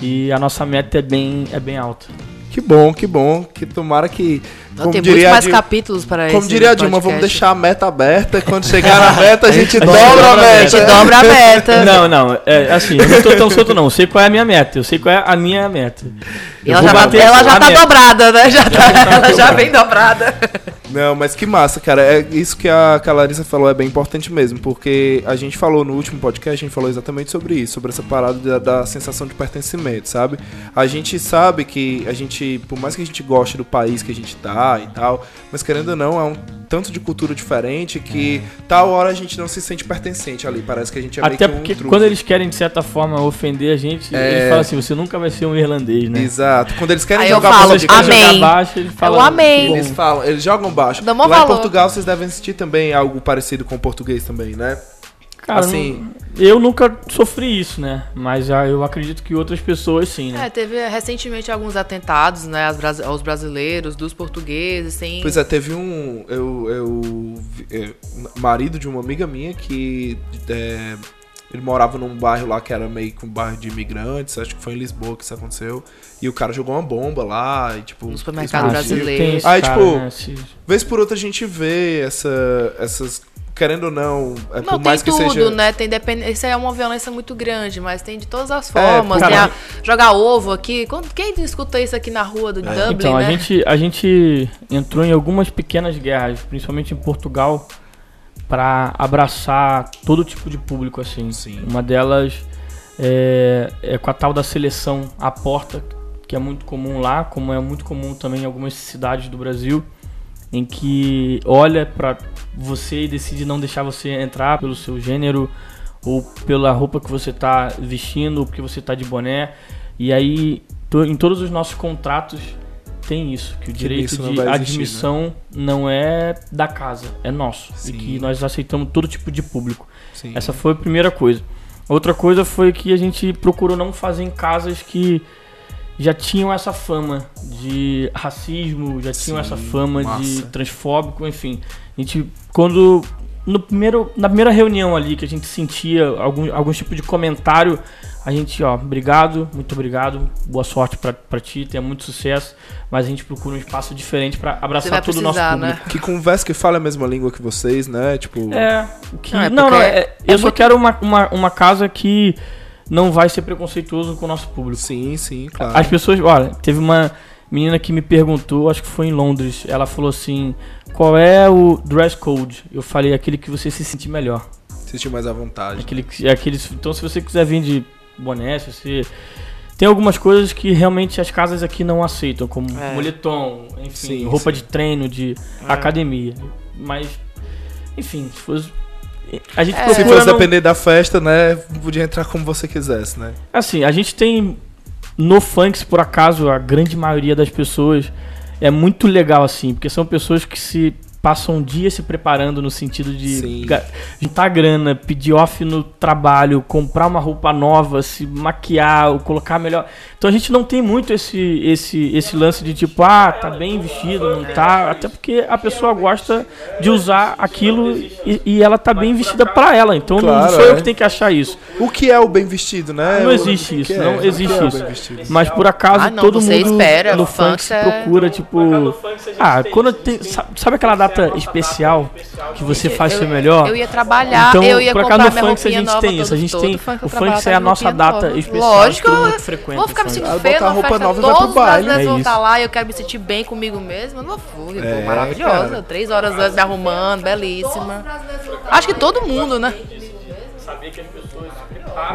E a nossa meta é bem, é bem alta. Que bom, que bom. Que tomara que. Não, Como tem muito diria, a mais Dilma, capítulos para como esse diria a Dilma, vamos deixar a meta aberta. Quando chegar na meta, a gente A dobra a dobra a meta. A gente dobra a meta. Não, não, é assim, eu não tô tão solto não. Eu sei qual é a minha meta, eu sei qual é a minha meta. E Eu ela vou já, tá, bater ela já tá meta. dobrada, né? Já tá, tá ela já vem dobrada. Não, mas que massa, cara. É isso que a, que falou é bem importante mesmo, porque a gente falou no último podcast, a gente falou exatamente sobre isso, sobre essa parada da, da sensação de pertencimento, sabe? A gente sabe que a gente, por mais que a gente goste do país que a gente tá e tal, mas querendo ou não, é um tanto de cultura diferente que tal hora a gente não se sente pertencente ali. Parece que a gente é Até meio que um porque quando eles querem, de certa forma, ofender a gente, É. eles falam assim, você nunca vai ser um irlandês, né? Exato. Quando eles querem Aí eu jogar falo, Quando você eles querem amém. jogar baixo, eles falam... o amém. "Que bom." Eles falam, eles jogam baixo. Lá em valor. Portugal vocês devem sentir também algo parecido com o português também, né? Cara, assim- não- eu nunca sofri isso, né? Mas ah, eu acredito que outras pessoas sim, né? É, teve eh, recentemente alguns atentados, né, aos, brasi- aos brasileiros, dos portugueses, sem... Pois é, teve um. Eu. eu é, marido de uma amiga minha que. é, ele morava num bairro lá que era meio que um bairro de imigrantes, acho que foi em Lisboa que isso aconteceu. E o cara jogou uma bomba lá, e tipo. No supermercado brasileiro. Aí, cara, tipo, né, Vez por outra a gente vê essa, essas. Querendo ou não, é, Não, por mais tem que tudo, seja. né? Tem depend... Isso aí é uma violência muito grande, mas tem de todas as É, formas. cara, tem a... Jogar ovo aqui. Quem escuta isso aqui na rua do Dublin, Então, a né? gente, a gente entrou em algumas pequenas guerras, principalmente em Portugal, para abraçar todo tipo de público, assim. Sim. Uma delas é, é com a tal da seleção à porta, que é muito comum lá, como é muito comum também em algumas cidades do Brasil, em que olha para você e decide não deixar você entrar pelo seu gênero ou pela roupa que você tá vestindo, ou porque você tá de boné. E aí, em todos os nossos contratos tem isso, que o direito isso não de vai existir, né? admissão não é da casa, é nosso. Sim. E que nós aceitamos todo tipo de público. Sim. Essa foi a primeira coisa. Outra coisa foi que a gente procurou não fazer em casas que já tinham essa fama de racismo, já tinham Sim, essa fama de massa. transfóbico, enfim. A gente, quando. No primeiro, na primeira reunião ali que a gente sentia algum, algum tipo de comentário, a gente, ó, obrigado, muito obrigado, boa sorte pra, pra ti, tenha muito sucesso, mas a gente procura um espaço diferente pra Você abraçar todo o nosso precisar, público. né? Que conversa que fala a mesma língua que vocês, né? Tipo. É, que, Não, é não, não, é- é eu só muito- quero uma, uma, uma casa que não vai ser preconceituoso com o nosso público. Sim, sim, claro. As pessoas, olha, teve uma menina que me perguntou, acho que foi em Londres, ela falou assim, qual é o dress code? Eu falei, aquele que você se sentir melhor. Se sentir mais à vontade. Aquele, que- aquele, então se você quiser vir de boné, se você... Tem algumas coisas que realmente as casas aqui não aceitam, como É. moletom, enfim, Sim, roupa sim. de treino, de É. academia. Mas, enfim, se fosse... A gente É. Se fosse não- depender da festa, né? Podia entrar como você quisesse, né? Assim, a gente tem no funks, por acaso, a grande maioria das pessoas é muito legal assim, porque são pessoas que se passam um dia se preparando no sentido de ga- juntar grana, pedir off no trabalho, comprar uma roupa nova, se maquiar, ou colocar melhor. Então a gente não tem muito esse esse esse lance de tipo, ah, tá bem vestido, não tá, até porque a pessoa gosta de usar aquilo e, e ela tá bem vestida pra ela. Então não Claro, sou eu é. que tenho que achar isso. O que é o bem vestido, né? Não existe isso, é? não existe é o isso. Mas por acaso Ah, não, todo mundo espera, no funk se é- procura, tipo. Ah, quando tem. sa- Sabe aquela data especial que você faz eu, seu melhor? Eu ia trabalhar, Então, eu ia por acaso no funk a gente tem isso. A gente tem. eu O funk é a nossa data especial. Lógico, eu vou ficar me sentindo feia numa roupa festa, nova e vai pro todos os baile. brasileiros É vão estar lá e eu quero me sentir bem comigo mesmo. Eu não vou, eu tô É, maravilhosa. cara. Três horas antes me arrumando, belíssima. Acho que todo mundo, né?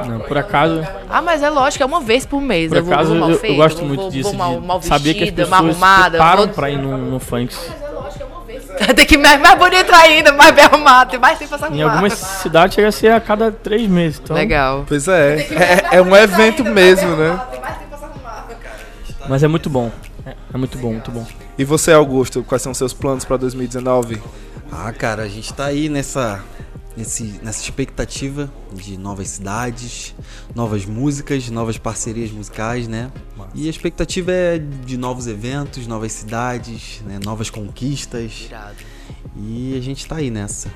Não, por acaso. Ah, mas é lógico, é uma vez por mês. Por eu vou, acaso vou mal eu, eu gosto vou, muito vou, disso. Vou mal, mal saber que as vestida, mal pessoas arrumada. preparam vou- pra ir no, no funk. Tem que ir mais, mais bonita ainda, mais bem arrumada, tem mais tempo pra se Em arrumar. algumas cidades chega a ser a cada três meses. Então, Legal. Pois é. É, é um evento mesmo, né? Mas é muito bom. É, é muito bom, muito bom. E você, Augusto, quais são os seus planos pra 2019? Ah, cara, a gente tá aí nessa, nesse, nessa expectativa de novas cidades, novas músicas, novas parcerias musicais, né? E a expectativa é de novos eventos, novas cidades, né? novas conquistas. E a gente tá aí nessa.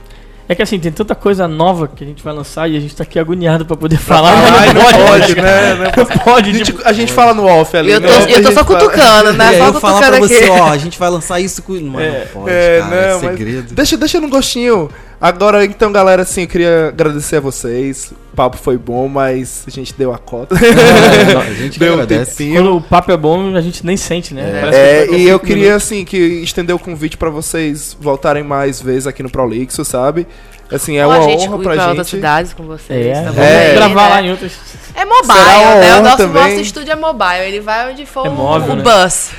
É que assim, tem tanta coisa nova que a gente vai lançar e a gente tá aqui agoniado pra poder falar. Ai, mas não pode, né? Não Não pode, A gente, tipo, a gente fala no off ali. Eu né? tô, eu tô só cutucando, né? Só eu falar pra cutucando você, aqui. ó, a gente vai lançar isso com. Mano, É, não pode, É, cara, não, é mas segredo. Deixa, deixa no gostinho. Agora, então, galera, assim, eu queria agradecer a vocês. O papo foi bom, mas a gente deu a cota. É, a gente deu um tempinho. quando o papo é bom, a gente nem sente, né? É, que foi e eu queria, minutos. assim, que estender o convite pra vocês voltarem mais vezes aqui no Prolixo, sabe? Assim, é Ou uma a gente honra ir pra pra outras gente. cidades com vocês. É, tá? É. Aí, gravar né? lá em outras. É mobile, né? O nosso, também. nosso estúdio é mobile. Ele vai onde for É o- móvel, o né? bus.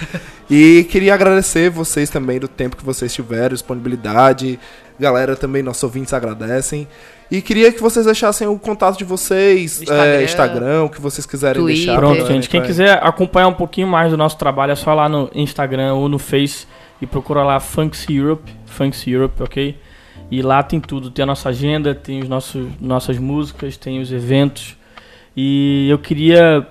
E queria agradecer vocês também do tempo que vocês tiveram, disponibilidade. Galera também, nossos ouvintes agradecem. E queria que vocês deixassem o contato de vocês, Instagram. é, Instagram, o que vocês quiserem Twitter. deixar. Pronto, gente. Quem quiser acompanhar um pouquinho mais do nosso trabalho, é só lá no Instagram ou no Face e procura lá Funks Europe, Funks Europe, ok? E lá tem tudo, tem a nossa agenda, tem os nossos nossas músicas, tem os eventos. E eu queria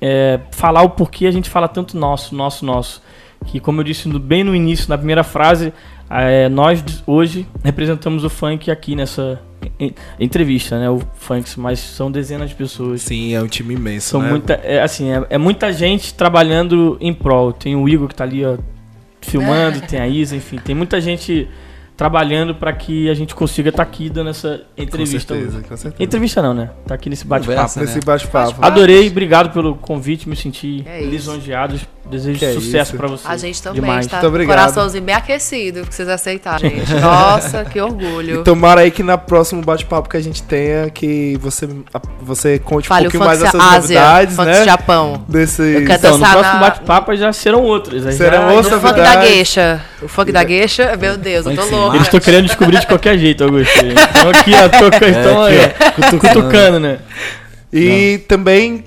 é, falar o porquê a gente fala tanto nosso, nosso, nosso. Que como eu disse no- bem no início, na primeira frase, é, nós hoje representamos o funk aqui nessa en- entrevista, né? O Funks, mas são dezenas de pessoas. Sim, é um time imenso, São né? muita, é, assim, é, é muita gente trabalhando em prol. Tem o Igor que tá ali, ó, filmando, tem a Isa, enfim, tem muita gente trabalhando para que a gente consiga estar tá aqui dando essa entrevista. Com certeza, com certeza. Entrevista não, né? Tá aqui nesse bate-papo. Nesse bate-papo. Adorei, obrigado pelo convite, me senti é lisonjeado. Desejo que sucesso é para vocês. A gente também Demais. está Muito obrigado. coraçãozinho bem aquecido que vocês aceitaram, gente. Nossa, que orgulho. E tomara aí que na próximo bate-papo que a gente tenha, que você, você conte Fale um pouquinho mais dessas Ásia, novidades, né? Japão. Desse... Então, no próximo na... bate-papo já serão outros. Serão já... outras O funk da gueixa. O funk da gueixa, meu Deus, eu tô louco. Eles estão querendo descobrir de qualquer jeito, Augusto. Estão aqui, ó, tô, então, é, aí, cutucando, né? E Não. também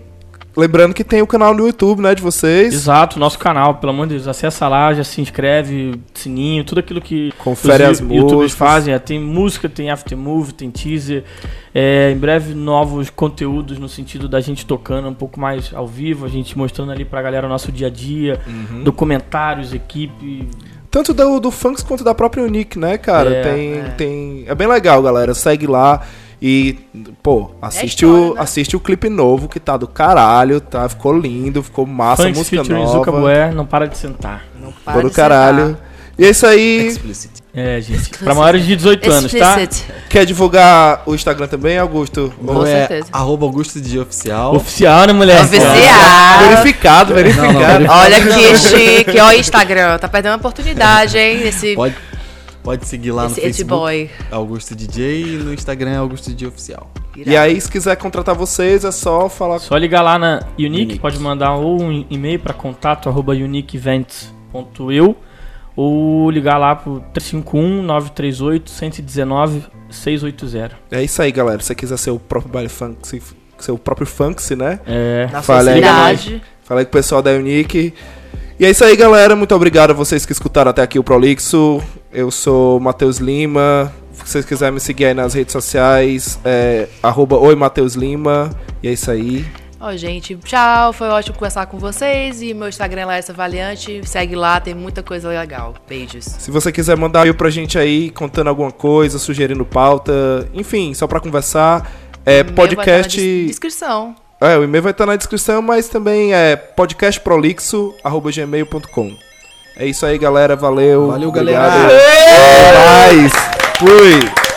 Lembrando que tem o canal no YouTube, né, de vocês. Exato, nosso canal, pelo amor de Deus. Acessa lá, já se inscreve, sininho, tudo aquilo que Confere os as youtubers fazem. É, tem música, tem aftermove, tem teaser. É, em breve, novos conteúdos no sentido da gente tocando um pouco mais ao vivo, a gente mostrando ali pra galera o nosso dia a dia, uhum. documentários, equipe. Tanto do, do Funks quanto da própria Unique, né, cara? É, tem, é. tem. É bem legal, galera. Segue lá. E, pô, assiste, é história, o, né? assiste o clipe novo que tá do caralho, tá? Ficou lindo, ficou massa, Funk música nova. Zuka Bué, não para de sentar. Não para do caralho. Sentar. E é isso aí. Explicit. É, gente. Explicit. Pra maiores de 18 anos, tá? Quer divulgar o Instagram também, Augusto? Com é certeza. Arroba Augusto de Oficial. Oficial, né, mulher? Oficial. Verificado, verificado. Não, não, verificado. Olha que chique. Ó, Instagram. Tá perdendo a oportunidade, hein? Esse... Pode Pode seguir lá Esse no Facebook, boy. Augusto DJ, e no Instagram Augusto DJ Oficial. Irado. E aí, se quiser contratar vocês, é só falar. Só ligar lá na Unique, Unique. pode mandar ou um e-mail para contato arroba uniqueevents.eu ou ligar lá pro 351 938 119 680. É isso aí, galera. Se você quiser ser o próprio baile funk, ser o próprio funk, né? É. Na Fala aí, Fala aí com o pessoal da Unique. E é isso aí, galera. Muito obrigado a vocês que escutaram até aqui o Prolixo. Eu sou Matheus Lima. Se vocês quiserem me seguir aí nas redes sociais, é arroba Oi Matheus Lima. E é isso aí. Ó, oh, gente, tchau. Foi ótimo conversar com vocês. E meu Instagram é Larissa Valiante. Segue lá, tem muita coisa legal. Beijos. Se você quiser mandar um e pra gente aí, contando alguma coisa, sugerindo pauta, enfim, só pra conversar, é podcast. Vai na descrição. É, o e-mail vai estar na descrição, mas também é podcastprolixo.gmail.com. É isso aí, galera. Valeu. Valeu, galera. Obrigado. Mais. Fui.